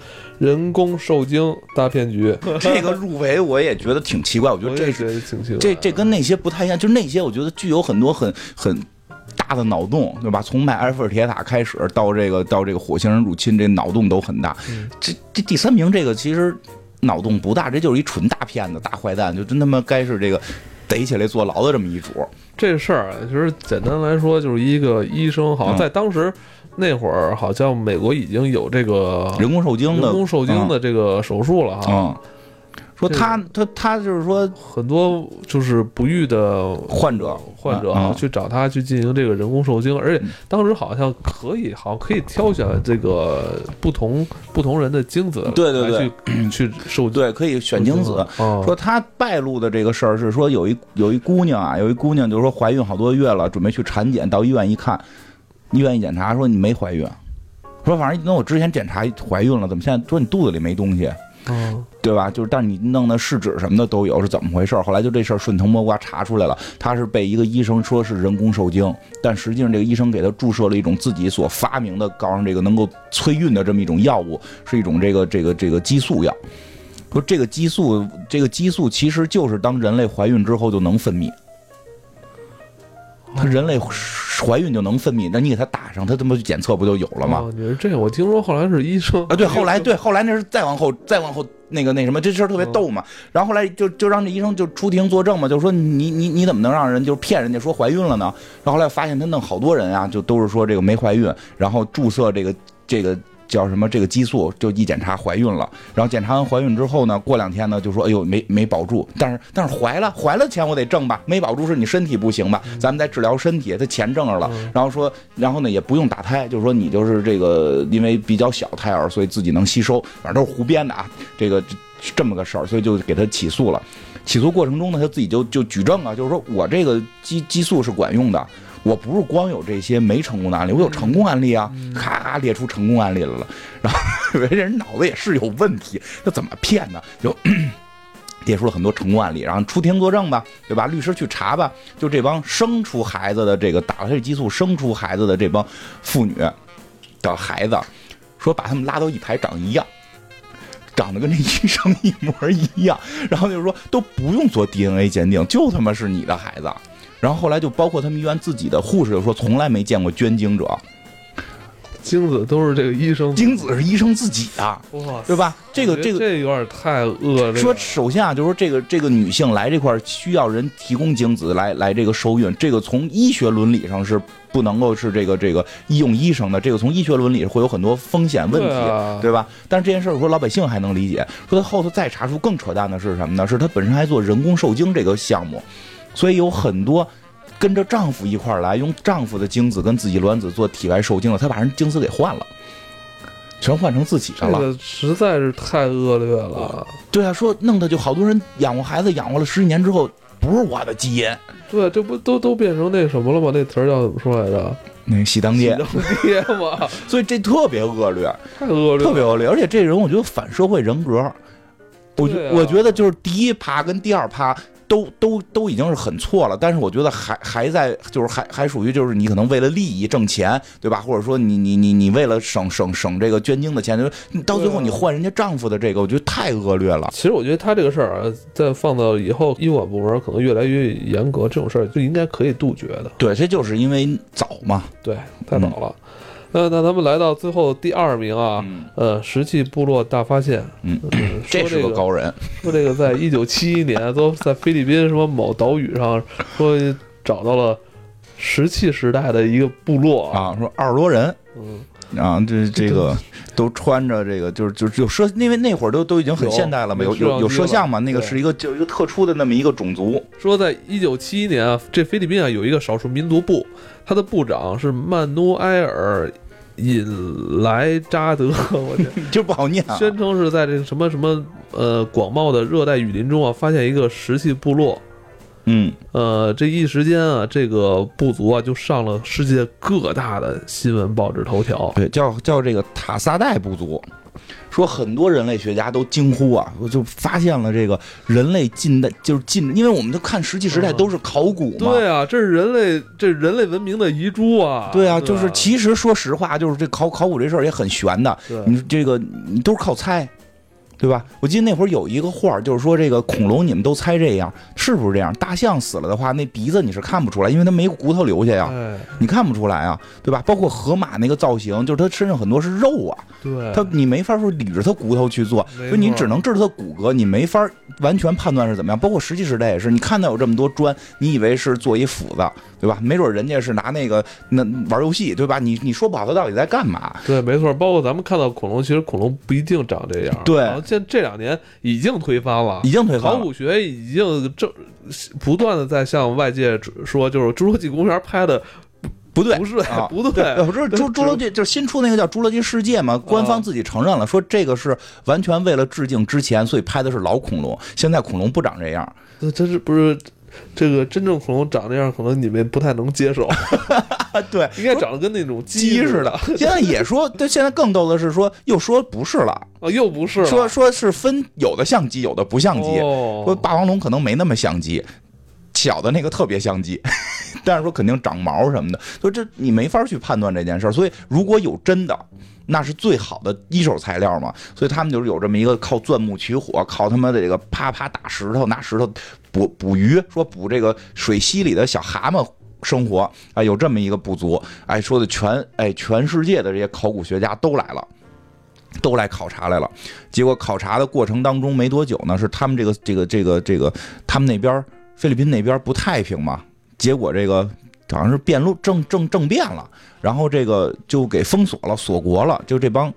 人工受精大骗局，这个入围我也觉得挺奇怪。我觉得这是挺奇怪，这这跟那些不太一样，就那些我觉得具有很多很很大的脑洞，对吧？从卖埃菲尔铁塔开始，到这个到这个火星人入侵，这脑洞都很大。这这第三名这个其实脑洞不大，这就是一纯大骗子、大坏蛋，就真他妈该是这个逮起来坐牢的这么一主。这事儿其实简单来说，就是一个医生，好像在当时那会儿，好像美国已经有这个人工受精的人工受精的这个手术了哈。说他他他就是说很多就是不育的患者患者啊去找他去进行这个人工受精，而且当时好像可以好像可以挑选这个不同不同人的精子，对对对，去 去受对可以选精子。说他败露的这个事儿是说有一有一姑娘啊，有一姑娘就是说怀孕好多月了，准备去产检，到医院一看，医院一检查说你没怀孕，说反正那我之前检查怀孕了，怎么现在说你肚子里没东西？嗯，对吧？就是，但是你弄的试纸什么的都有，是怎么回事？后来就这事儿顺藤摸瓜查出来了，他是被一个医生说是人工受精，但实际上这个医生给他注射了一种自己所发明的，告诉这个能够催孕的这么一种药物，是一种这个这个这个激素药。说这个激素，这个激素其实就是当人类怀孕之后就能分泌。他人类怀孕就能分泌，那你给他打上，他这么检测不就有了吗？你是这，我听说后来是医生啊，对，后来对，后来那是再往后，再往后那个那什么，这事儿特别逗嘛。然后后来就就让这医生就出庭作证嘛，就说你你你怎么能让人就骗人家说怀孕了呢？然后后来发现他弄好多人啊，就都是说这个没怀孕，然后注射这个这个。叫什么？这个激素就一检查怀孕了，然后检查完怀孕之后呢，过两天呢就说，哎呦没没保住，但是但是怀了怀了钱我得挣吧，没保住是你身体不行吧？咱们在治疗身体，他钱挣着了，然后说，然后呢也不用打胎，就是说你就是这个因为比较小胎儿，所以自己能吸收，反正都是胡编的啊，这个这么个事儿，所以就给他起诉了。起诉过程中呢，他自己就就举证啊，就是说我这个激激素是管用的。我不是光有这些没成功的案例，我有成功案例啊！咔列出成功案例来了，然后这人脑子也是有问题，他怎么骗呢？就 列出了很多成功案例，然后出庭作证吧，对吧？律师去查吧，就这帮生出孩子的这个打了这激素生出孩子的这帮妇女的孩子，说把他们拉到一排长一样，长得跟那医生一模一样，然后就是说都不用做 DNA 鉴定，就他妈是你的孩子。然后后来就包括他们医院自己的护士就说从来没见过捐精者，精子都是这个医生，精子是医生自己的，对吧？这个这个这有点太恶劣。说首先啊，就是说这个这个女性来这块需要人提供精子来来这个受孕，这个从医学伦理上是不能够是这个这个医用医生的，这个从医学伦理会有很多风险问题，对吧？但是这件事儿说老百姓还能理解，说他后头再查出更扯淡的是什么呢？是他本身还做人工受精这个项目。所以有很多跟着丈夫一块儿来，用丈夫的精子跟自己卵子做体外受精的，她把人精子给换了，全换成自己的了。这个实在是太恶劣了。对啊，说弄的就好多人养活孩子，养活了十几年之后，不是我的基因。对，这不都都变成那什么了吗？那词儿叫怎么说来着？那喜当爹。喜当爹嘛。所以这特别恶劣，太恶劣，特别恶劣。而且这人我觉得反社会人格。我觉我觉得就是第一趴跟第二趴。都都都已经是很错了，但是我觉得还还在，就是还还属于就是你可能为了利益挣钱，对吧？或者说你你你你为了省省省这个捐精的钱，就到最后你换人家丈夫的这个，我觉得太恶劣了。其实我觉得他这个事儿啊，再放到以后医管部门可能越来越严格，这种事儿就应该可以杜绝的。对，这就是因为早嘛，对，太早了。那那咱们来到最后第二名啊，呃，石器部落大发现，嗯，这是个高人。说这个在一九七一年，都在菲律宾什么某岛屿上，说找到了石器时代的一个部落啊，说二十多人，嗯，啊，这这个都穿着这个，就是就是有摄，因为那会儿都都已经很现代了嘛，有有有摄像嘛，那个是一个就一个特殊的那么一个种族。说在一九七一年啊，这菲律宾啊有一个少数民族部，他的部长是曼努埃尔。引来扎德，我这，就不好念。宣称是在这个什么什么呃广袤的热带雨林中啊，发现一个石器部落。嗯，呃，这一时间啊，这个部族啊就上了世界各大的新闻报纸头条。对，叫叫这个塔萨代部族。说很多人类学家都惊呼啊，我就发现了这个人类近代就是近，因为我们都看石器时代都是考古嘛。对啊，这是人类这人类文明的遗珠啊。对啊，就是其实说实话，就是这考考古这事儿也很悬的。你这个你都是靠猜。对吧？我记得那会儿有一个画儿就是说这个恐龙，你们都猜这样是不是这样？大象死了的话，那鼻子你是看不出来，因为它没骨头留下呀，你看不出来啊，对吧？包括河马那个造型，就是它身上很多是肉啊，对，它你没法说捋着它骨头去做，所以你只能知道它骨骼，你没法完全判断是怎么样。包括石器时代也是，你看到有这么多砖，你以为是做一斧子，对吧？没准人家是拿那个那玩游戏，对吧？你你说不好它到底在干嘛？对，没错。包括咱们看到恐龙，其实恐龙不一定长这样，对。现这两年已经推翻了，已经推翻。考古学已经正不断的在向外界说，就是《侏罗纪公园》拍的不对，不是不对，不是《侏 侏罗纪》就是新出那个叫《侏罗纪世界》嘛，官方自己承认了，说这个是完全为了致敬之前，所以拍的是老恐龙。现在恐龙不长这样，那这是不是？这个真正恐龙长那样，可能你们不太能接受。对，应该长得跟那种鸡似的。现在也说，对，现在更逗的是说，又说不是了。啊，又不是。说说是分有的像鸡，有的不像鸡。说霸王龙可能没那么像鸡，小的那个特别像鸡，但是说肯定长毛什么的。所以这你没法去判断这件事儿。所以如果有真的。那是最好的一手材料嘛，所以他们就是有这么一个靠钻木取火，靠他妈的这个啪啪打石头，拿石头捕捕鱼，说捕这个水溪里的小蛤蟆生活啊，有这么一个部族，哎，说的全哎全世界的这些考古学家都来了，都来考察来了。结果考察的过程当中没多久呢，是他们这个这个这个这个他们那边菲律宾那边不太平嘛，结果这个。好像是变路政政政变了，然后这个就给封锁了，锁国了，就这帮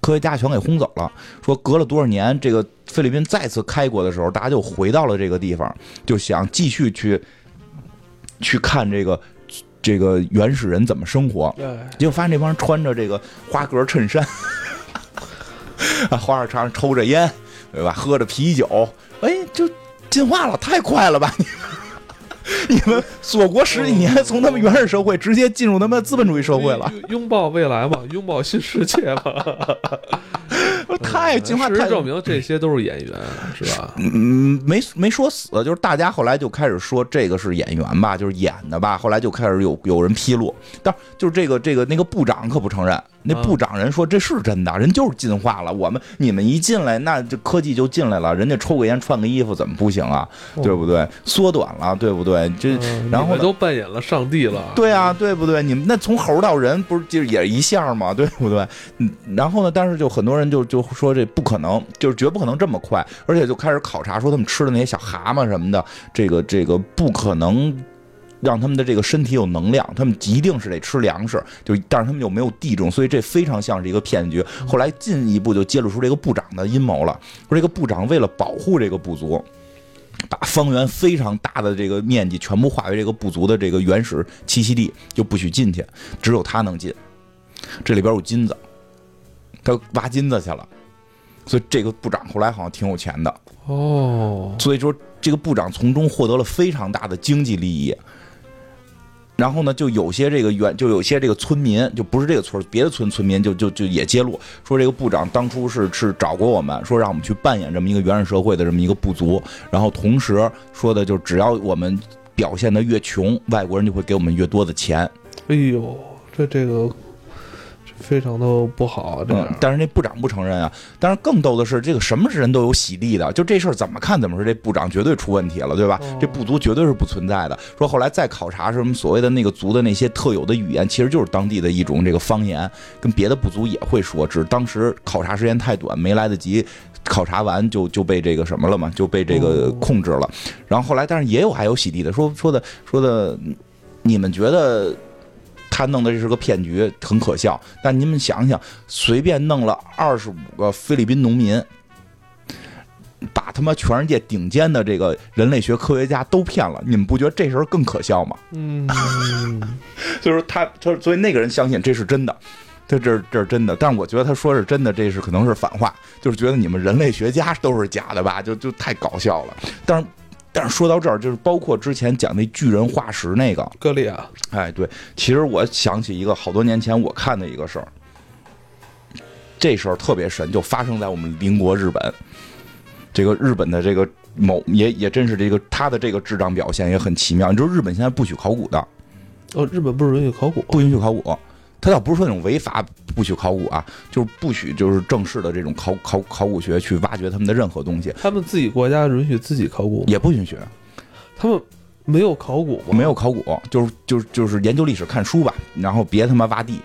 科学家全给轰走了。说隔了多少年，这个菲律宾再次开国的时候，大家就回到了这个地方，就想继续去去看这个这个原始人怎么生活。结果发现这帮人穿着这个花格衬衫，啊，花儿上抽着烟，对吧？喝着啤酒，哎，就进化了，太快了吧！你。你们锁国十几年，从他们原始社会直接进入他们资本主义社会了，拥抱未来嘛，拥抱新世界嘛，太进化。事实证明，这些都是演员，是吧？嗯，没没说死，就是大家后来就开始说这个是演员吧，就是演的吧。后来就开始有有人披露，但就是这个这个那个部长可不承认。那部长人说这是真的，人就是进化了。我们你们一进来，那这科技就进来了。人家抽个烟，穿个衣服，怎么不行啊？对不对？缩短了，对不对？这然后都扮演了上帝了。对啊，对不对？你们那从猴到人，不是就也一下吗？对不对？嗯。然后呢？但是就很多人就就说这不可能，就是绝不可能这么快，而且就开始考察说他们吃的那些小蛤蟆什么的，这个这个不可能。让他们的这个身体有能量，他们一定是得吃粮食，就但是他们又没有地种，所以这非常像是一个骗局。后来进一步就揭露出这个部长的阴谋了，说这个部长为了保护这个部族，把方圆非常大的这个面积全部划为这个部族的这个原始栖息地，就不许进去，只有他能进。这里边有金子，他挖金子去了，所以这个部长后来好像挺有钱的哦。所以说这个部长从中获得了非常大的经济利益。然后呢，就有些这个原，就有些这个村民，就不是这个村，别的村村民就就就也揭露说，这个部长当初是是找过我们，说让我们去扮演这么一个原始社会的这么一个部族，然后同时说的就只要我们表现的越穷，外国人就会给我们越多的钱。哎呦，这这个。非常的不好，这嗯，但是那部长不承认啊。但是更逗的是，这个什么人都有洗地的，就这事儿怎么看怎么说，这部长绝对出问题了，对吧？这部族绝对是不存在的。说后来再考察什么所谓的那个族的那些特有的语言，其实就是当地的一种这个方言，跟别的部族也会说，只是当时考察时间太短，没来得及考察完就就被这个什么了嘛，就被这个控制了。然后后来，但是也有还有洗地的，说说的说的，你们觉得？他弄的这是个骗局，很可笑。但你们想想，随便弄了二十五个菲律宾农民，把他妈全世界顶尖的这个人类学科学家都骗了，你们不觉得这时候更可笑吗？嗯，就是他，他所以那个人相信这是真的，这这这是真的。但是我觉得他说是真的，这是可能是反话，就是觉得你们人类学家都是假的吧？就就太搞笑了。但是。但是说到这儿，就是包括之前讲那巨人化石那个格利亚，哎，对，其实我想起一个好多年前我看的一个事儿，这事儿特别神，就发生在我们邻国日本。这个日本的这个某也也真是这个他的这个智障表现也很奇妙。你知道日本现在不许考古的，哦，日本不允许考古，不允许考古。他倒不是说那种违法不许考古啊，就是不许就是正式的这种考考考古学去挖掘他们的任何东西。他们自己国家允许自己考古，也不允许。他们没有考古吗？没有考古，就是就是就是研究历史看书吧，然后别他妈挖地。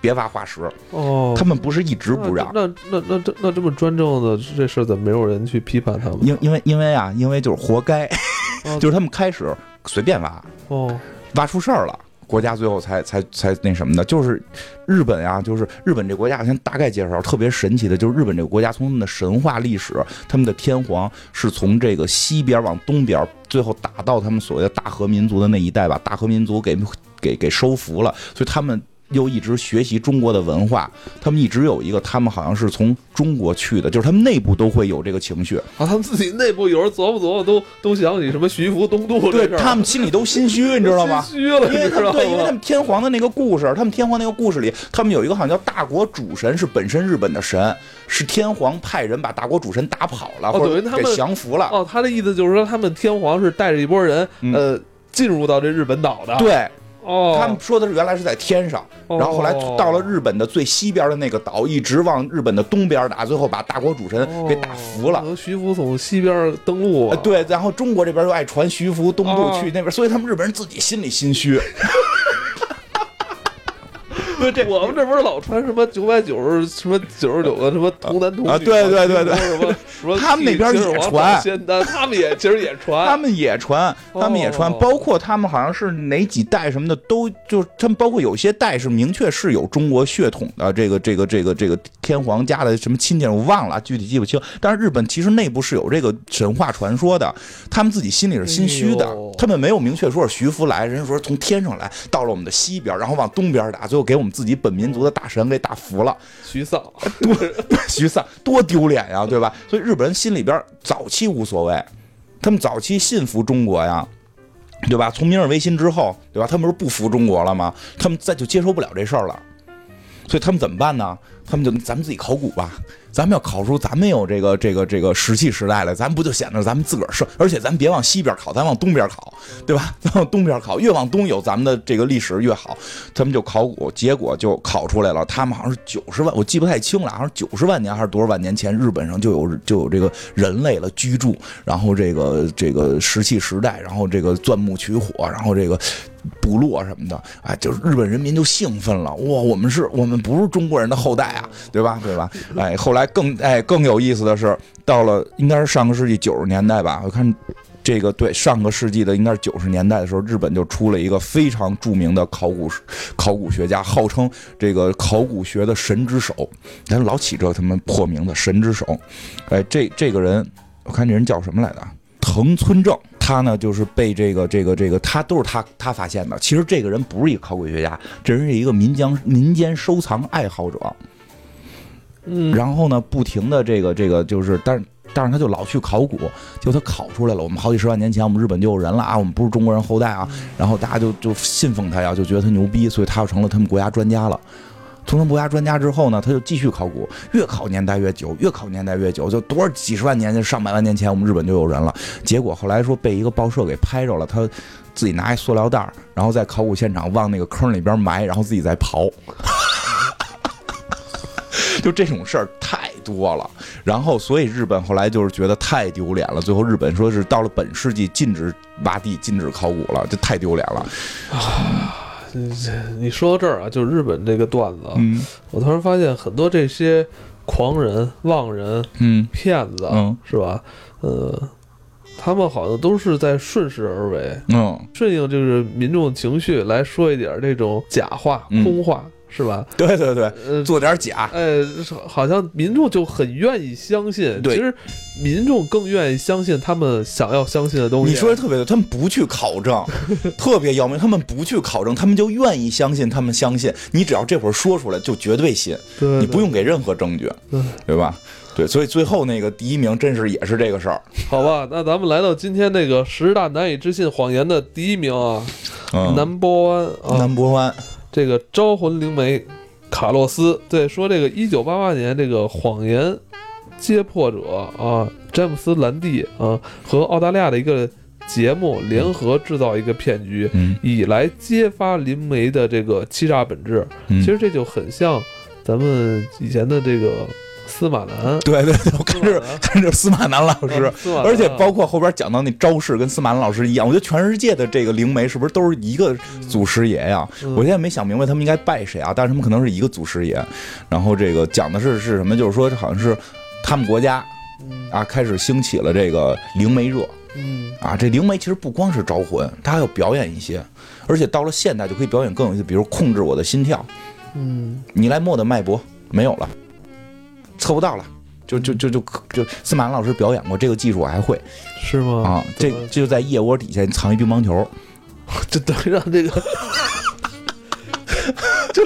别挖化石哦，他们不是一直不让？那那那这那这么专政的这事，怎么没有人去批判他们？因因为因为啊，因为就是活该，就是他们开始随便挖哦，挖出事儿了，国家最后才才才那什么的。就是日本啊，就是日本这国家，先大概介绍，特别神奇的，就是日本这个国家从他们的神话历史，他们的天皇是从这个西边往东边，最后打到他们所谓的大和民族的那一带，把大和民族给给给收服了，所以他们。又一直学习中国的文化，他们一直有一个，他们好像是从中国去的，就是他们内部都会有这个情绪啊。他们自己内部有人琢磨琢磨，都都想起什么徐福东渡对他们心里都心虚，你知道吗？心虚了，因为他们对，因为他们天皇的那个故事，他们天皇那个故事里，他们有一个好像叫大国主神，是本身日本的神，是天皇派人把大国主神打跑了，或者给降服了。哦，他的意思就是说，他们天皇是带着一波人，呃，进入到这日本岛的。对。哦，他们说的是原来是在天上，然后后来到了日本的最西边的那个岛，一直往日本的东边打，最后把大国主神给打服了。徐福从西边登陆，对，然后中国这边又爱传徐福东渡去那边，所以他们日本人自己心里心虚。对，这我们这不是老传什么九百九十什么九十九个什么童男童女啊？对对对对，什么什么？他们那边也传，他们也其实也传，他们也传，他们也传，包括他们好像是哪几代什么的都就他们包括有些代是明确是有中国血统的，这个这个这个这个天皇家的什么亲戚我忘了，具体记不清。但是日本其实内部是有这个神话传说的，他们自己心里是心虚的，他们没有明确说是徐福来，人家说从天上来到了我们的西边，然后往东边打，最后给我们。自己本民族的大神给打服了，徐丧多 徐丧多丢脸呀，对吧？所以日本人心里边早期无所谓，他们早期信服中国呀，对吧？从明治维新之后，对吧？他们不是不服中国了吗？他们再就接受不了这事儿了，所以他们怎么办呢？他们就咱们自己考古吧。咱们要考出咱们有这个这个这个石器时代来，咱不就显得咱们自个儿是？而且咱别往西边考，咱往东边考，对吧？咱往东边考，越往东有咱们的这个历史越好。他们就考古，结果就考出来了。他们好像是九十万，我记不太清了，好像九十万年还是多少万年前，日本上就有就有这个人类了居住，然后这个这个石器时代，然后这个钻木取火，然后这个部落什么的，哎，就是日本人民就兴奋了，哇，我们是我们不是中国人的后代对吧？对吧？哎，后来。更哎更有意思的是，到了应该是上个世纪九十年代吧，我看这个对上个世纪的应该是九十年代的时候，日本就出了一个非常著名的考古考古学家，号称这个考古学的神之手，咱老起这他妈破名字神之手，哎，这这个人我看这人叫什么来着？藤村正，他呢就是被这个这个这个他都是他他发现的。其实这个人不是一个考古学家，这人是一个民间民间收藏爱好者。嗯，然后呢，不停的这个这个就是，但是但是他就老去考古，就他考出来了。我们好几十万年前，我们日本就有人了啊，我们不是中国人后代啊。然后大家就就信奉他呀，就觉得他牛逼，所以他又成了他们国家专家了。从他们国家专家之后呢，他就继续考古，越考年代越久，越考年代越久，就多少几十万年，前上百万年前，我们日本就有人了。结果后来说被一个报社给拍着了，他自己拿一塑料袋，然后在考古现场往那个坑里边埋，然后自己再刨。就这种事儿太多了，然后所以日本后来就是觉得太丢脸了，最后日本说是到了本世纪禁止挖地、禁止考古了，这太丢脸了。啊，你说到这儿啊，就日本这个段子，嗯，我突然发现很多这些狂人、妄人、嗯，骗子，嗯，是吧？呃，他们好像都是在顺势而为，嗯，顺应就是民众情绪来说一点这种假话、空话。是吧？对对对，做点假，呃，好像民众就很愿意相信。其实民众更愿意相信他们想要相信的东西。你说的特别对，他们不去考证，特别要命。他们不去考证，他们就愿意相信。他们相信你，只要这会儿说出来，就绝对信。对你不用给任何证据，对吧？对，所以最后那个第一名，真是也是这个事儿。好吧，那咱们来到今天那个十大难以置信谎言的第一名啊，Number One，Number One。这个招魂灵媒，卡洛斯，对，说这个一九八八年这个谎言揭破者啊，詹姆斯兰蒂啊和澳大利亚的一个节目联合制造一个骗局，嗯以来揭发灵媒的这个欺诈本质。嗯其实这就很像咱们以前的这个。司马南，对对对，我看着 看着司马南老师，而且包括后边讲到那招式跟司马南老师一样，我觉得全世界的这个灵媒是不是都是一个祖师爷呀？我现在没想明白他们应该拜谁啊？但是他们可能是一个祖师爷。然后这个讲的是是什么？就是说好像是他们国家啊开始兴起了这个灵媒热，嗯啊，这灵媒其实不光是招魂，他还要表演一些，而且到了现代就可以表演更有意思，比如控制我的心跳，嗯，你来摸的脉搏没有了。测不到了，就就就就就司马南老师表演过这个技术，我还会，是吗？啊，这就在腋窝底下藏一乒乓球，就等于让这个，就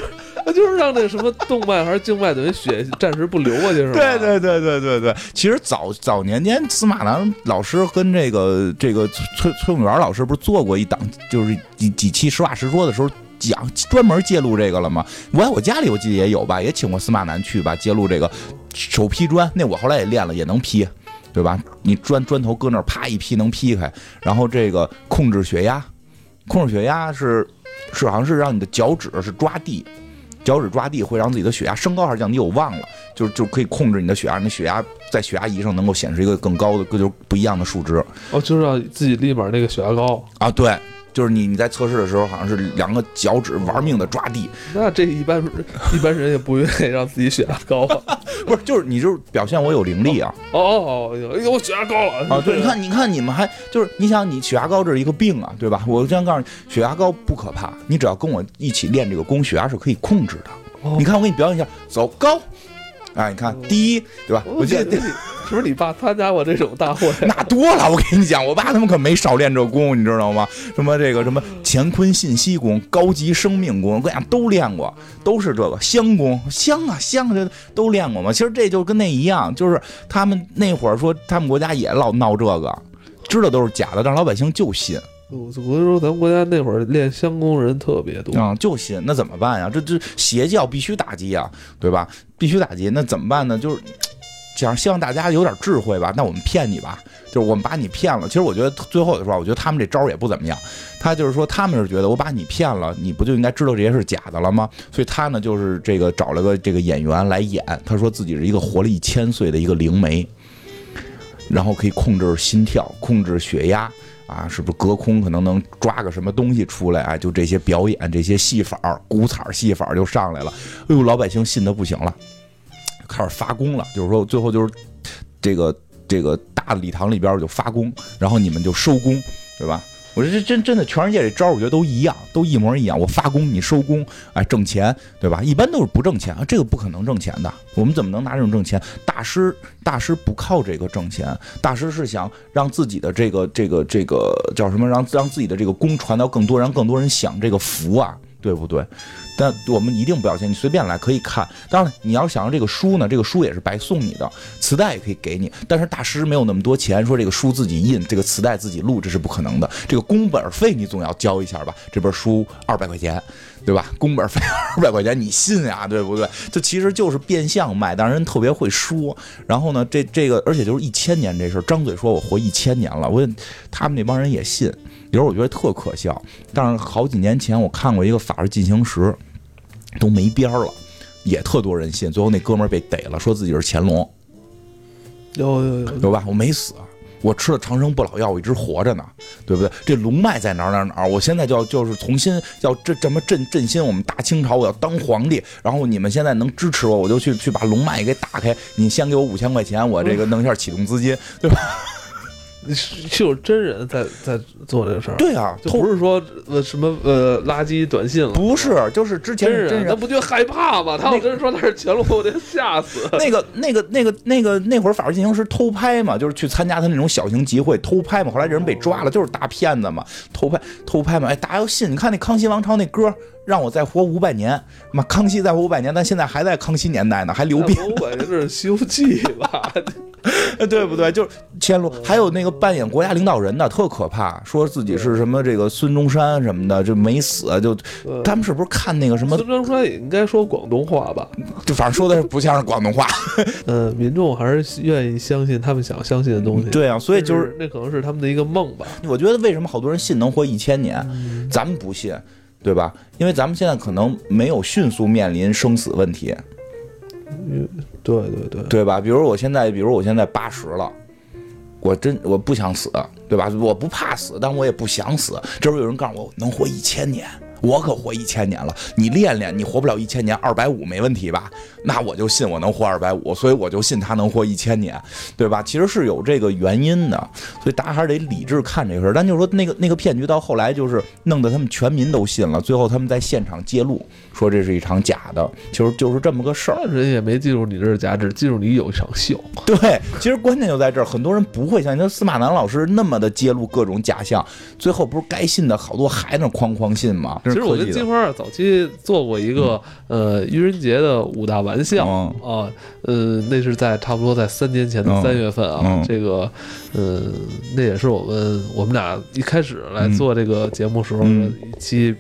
就是让那什么动脉还是静脉等于血暂时不流过去，是吧？对对对对对对。其实早早年间，司马南老师跟这个这个崔崔永元老师不是做过一档，就是几几期实话实说的时候。讲专门揭露这个了吗？我我家里我记得也有吧，也请过司马南去吧，揭露这个手劈砖。那我后来也练了，也能劈，对吧？你砖砖头搁那儿，啪一劈能劈开。然后这个控制血压，控制血压是是好像是让你的脚趾是抓地，脚趾抓地会让自己的血压升高还是降低？我忘了，就就可以控制你的血压，你血压在血压仪上能够显示一个更高的，就是不一样的数值。哦，就是让自己立马那个血压高啊？对。就是你你在测试的时候，好像是两个脚趾玩命的抓地。那这一般一般人也不愿意让自己血压高啊。不是，就是你就是表现我有灵力啊。哦哦哦，哎呦，我血压高了啊！对，你看，你看你们还就是你想你血压高这是一个病啊，对吧？我先告诉你，血压高不可怕，你只要跟我一起练这个功，血压是可以控制的。你看，我给你表演一下，走高。哎，你看第一，对吧？我记得。是不是你爸参加过这种大会？那多了，我跟你讲，我爸他们可没少练这功，你知道吗？什么这个什么乾坤信息功、高级生命功，我跟你讲都练过，都是这个香功，香啊香，这都练过嘛。其实这就跟那一样，就是他们那会儿说他们国家也老闹这个，知道都是假的，但老百姓就信。我跟你说，咱们国家那会儿练香功人特别多啊，就信，那怎么办呀？这这邪教必须打击啊，对吧？必须打击，那怎么办呢？就是。想希望大家有点智慧吧，那我们骗你吧，就是我们把你骗了。其实我觉得最后的时候，我觉得他们这招也不怎么样。他就是说，他们是觉得我把你骗了，你不就应该知道这些是假的了吗？所以他呢，就是这个找了个这个演员来演，他说自己是一个活了一千岁的一个灵媒，然后可以控制心跳、控制血压啊，是不是隔空可能能抓个什么东西出来啊？就这些表演、这些戏法儿、古彩戏法就上来了。哎呦，老百姓信的不行了。开始发功了，就是说最后就是这个这个大礼堂里边就发功，然后你们就收工，对吧？我说这真真的全世界这招，我觉得都一样，都一模一样。我发功，你收功，哎，挣钱，对吧？一般都是不挣钱啊，这个不可能挣钱的。我们怎么能拿这种挣钱？大师大师不靠这个挣钱，大师是想让自己的这个这个这个叫什么？让让自己的这个功传到更多，让更多人享这个福啊。对不对？但我们一定不要钱，你随便来可以看。当然，你要想要这个书呢，这个书也是白送你的，磁带也可以给你。但是大师没有那么多钱，说这个书自己印，这个磁带自己录，这是不可能的。这个工本费你总要交一下吧？这本书二百块钱，对吧？工本费二百块钱，你信呀？对不对？这其实就是变相卖，但是人特别会说。然后呢，这这个，而且就是一千年这事，张嘴说我活一千年了，我他们那帮人也信。有时候我觉得特可笑，但是好几年前我看过一个《法制进行时》，都没边儿了，也特多人信。最后那哥们儿被逮了，说自己是乾隆，有有有有吧？我没死，我吃了长生不老药，我一直活着呢，对不对？这龙脉在哪儿哪儿哪儿？我现在就要就是重新要这这么振振兴我们大清朝，我要当皇帝。然后你们现在能支持我，我就去去把龙脉给打开。你先给我五千块钱，我这个弄一下启动资金，对吧？是有真人在在做这个事儿，对啊，就不是说呃什么呃垃圾短信了，不是，就是之前真人，他不就害怕吗？他要跟人说他是乾隆，我得吓死。那个那个那个那个那会儿法制进行时偷拍嘛，就是去参加他那种小型集会偷拍嘛，后来人被抓了，就是大骗子嘛，偷拍偷拍嘛，哎，大家要信，你看那康熙王朝那歌。让我再活五百年，妈，康熙再活五百年，但现在还在康熙年代呢，还流病。五百年这是《西游记》吧？对不对？就是乾隆还有那个扮演国家领导人的特可怕，说自己是什么这个孙中山什么的，就没死，就他们是不是看那个什么？孙中山也应该说广东话吧？就反正说的是不像是广东话。呃，民众还是愿意相信他们想相信的东西。对啊，所以就是那可能是他们的一个梦吧。我觉得为什么好多人信能活一千年，咱们不信，对吧？因为咱们现在可能没有迅速面临生死问题。嗯，对对对，对吧？比如我现在，比如我现在八十了，我真我不想死，对吧？我不怕死，但我也不想死。这不有人告诉我能活一千年。我可活一千年了，你练练，你活不了一千年，二百五没问题吧？那我就信我能活二百五，所以我就信他能活一千年，对吧？其实是有这个原因的，所以大家还是得理智看这个事儿。但就是说，那个那个骗局到后来就是弄得他们全民都信了，最后他们在现场揭露说这是一场假的，其实就是这么个事儿。人也没记住你这是假，只记住你有一场秀。对，其实关键就在这儿，很多人不会相信。司马南老师那么的揭露各种假象，最后不是该信的好多还那哐哐信吗？其实我跟金花早期做过一个呃愚人节的五大玩笑啊，呃，那是在差不多在三年前的三月份啊，这个呃，那也是我们我们俩一开始来做这个节目时候的一期。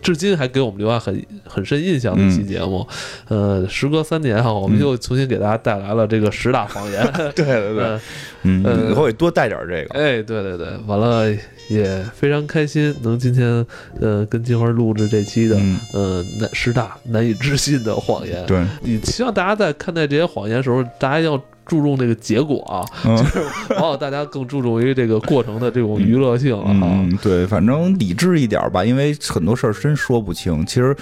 至今还给我们留下很很深印象的一期节目，呃，时隔三年哈，我们又重新给大家带来了这个十大谎言。对对对，嗯，以后也多带点这个。哎，对对对，完了也非常开心，能今天呃跟金花录制这期的呃难十大难以置信的谎言。对，你希望大家在看待这些谎言的时候，大家要。注重这个结果啊，就是往往大家更注重于这个过程的这种娱乐性啊。嗯，对，反正理智一点吧，因为很多事儿真说不清。其实，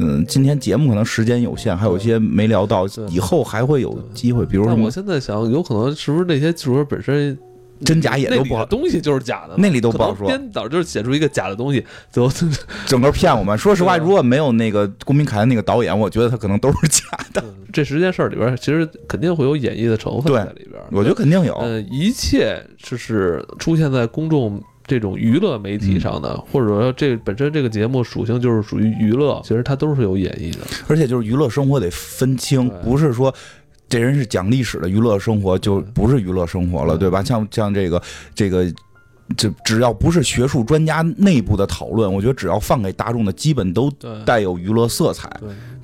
嗯，今天节目可能时间有限，还有一些没聊到，以后还会有机会。比如，我现在想，有可能是不是那些剧本本身。真假也都不好，东西就是假的，那里都不好说。编导就是写出一个假的东西，最后 整个骗我们。说实话，如果没有那个公民凯恩那个导演，我觉得他可能都是假的。这十件事里边，其实肯定会有演绎的成分在里边。我觉得肯定有。嗯，一切就是出现在公众这种娱乐媒体上的，或者说这本身这个节目属性就是属于娱乐，其实它都是有演绎的。而且就是娱乐生活得分清，不是说。这人是讲历史的，娱乐生活就不是娱乐生活了，对吧？像像这个这个，就只要不是学术专家内部的讨论，我觉得只要放给大众的，基本都带有娱乐色彩。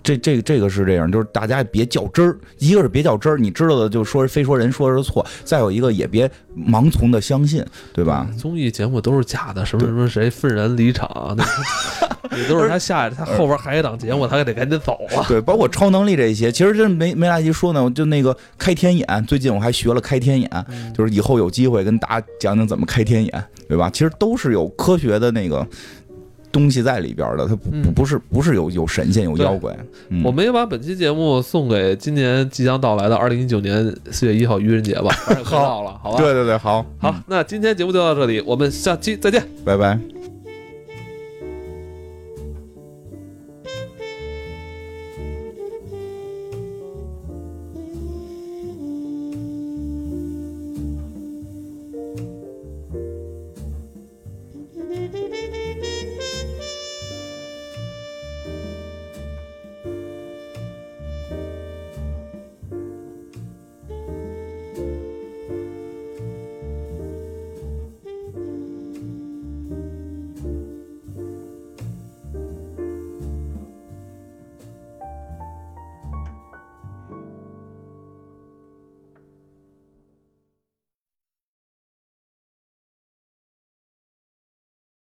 这这这个是这样，就是大家别较真儿，一个是别较真儿，你知道的就说非说人说是错，再有一个也别盲从的相信，对吧？综艺节目都是假的，什么什么谁愤然离场，也都是他下 他后边还有一档节目，他也得赶紧走啊。对，包括超能力这些，其实真没没来及说呢，就那个开天眼，最近我还学了开天眼，就是以后有机会跟大家讲讲怎么开天眼，对吧？其实都是有科学的那个。东西在里边的，它不不是不是有有神仙有妖怪。我们也把本期节目送给今年即将到来的二零一九年四月一号愚人节吧。好了，好吧。对对对，好好。那今天节目就到这里，我们下期再见，拜拜。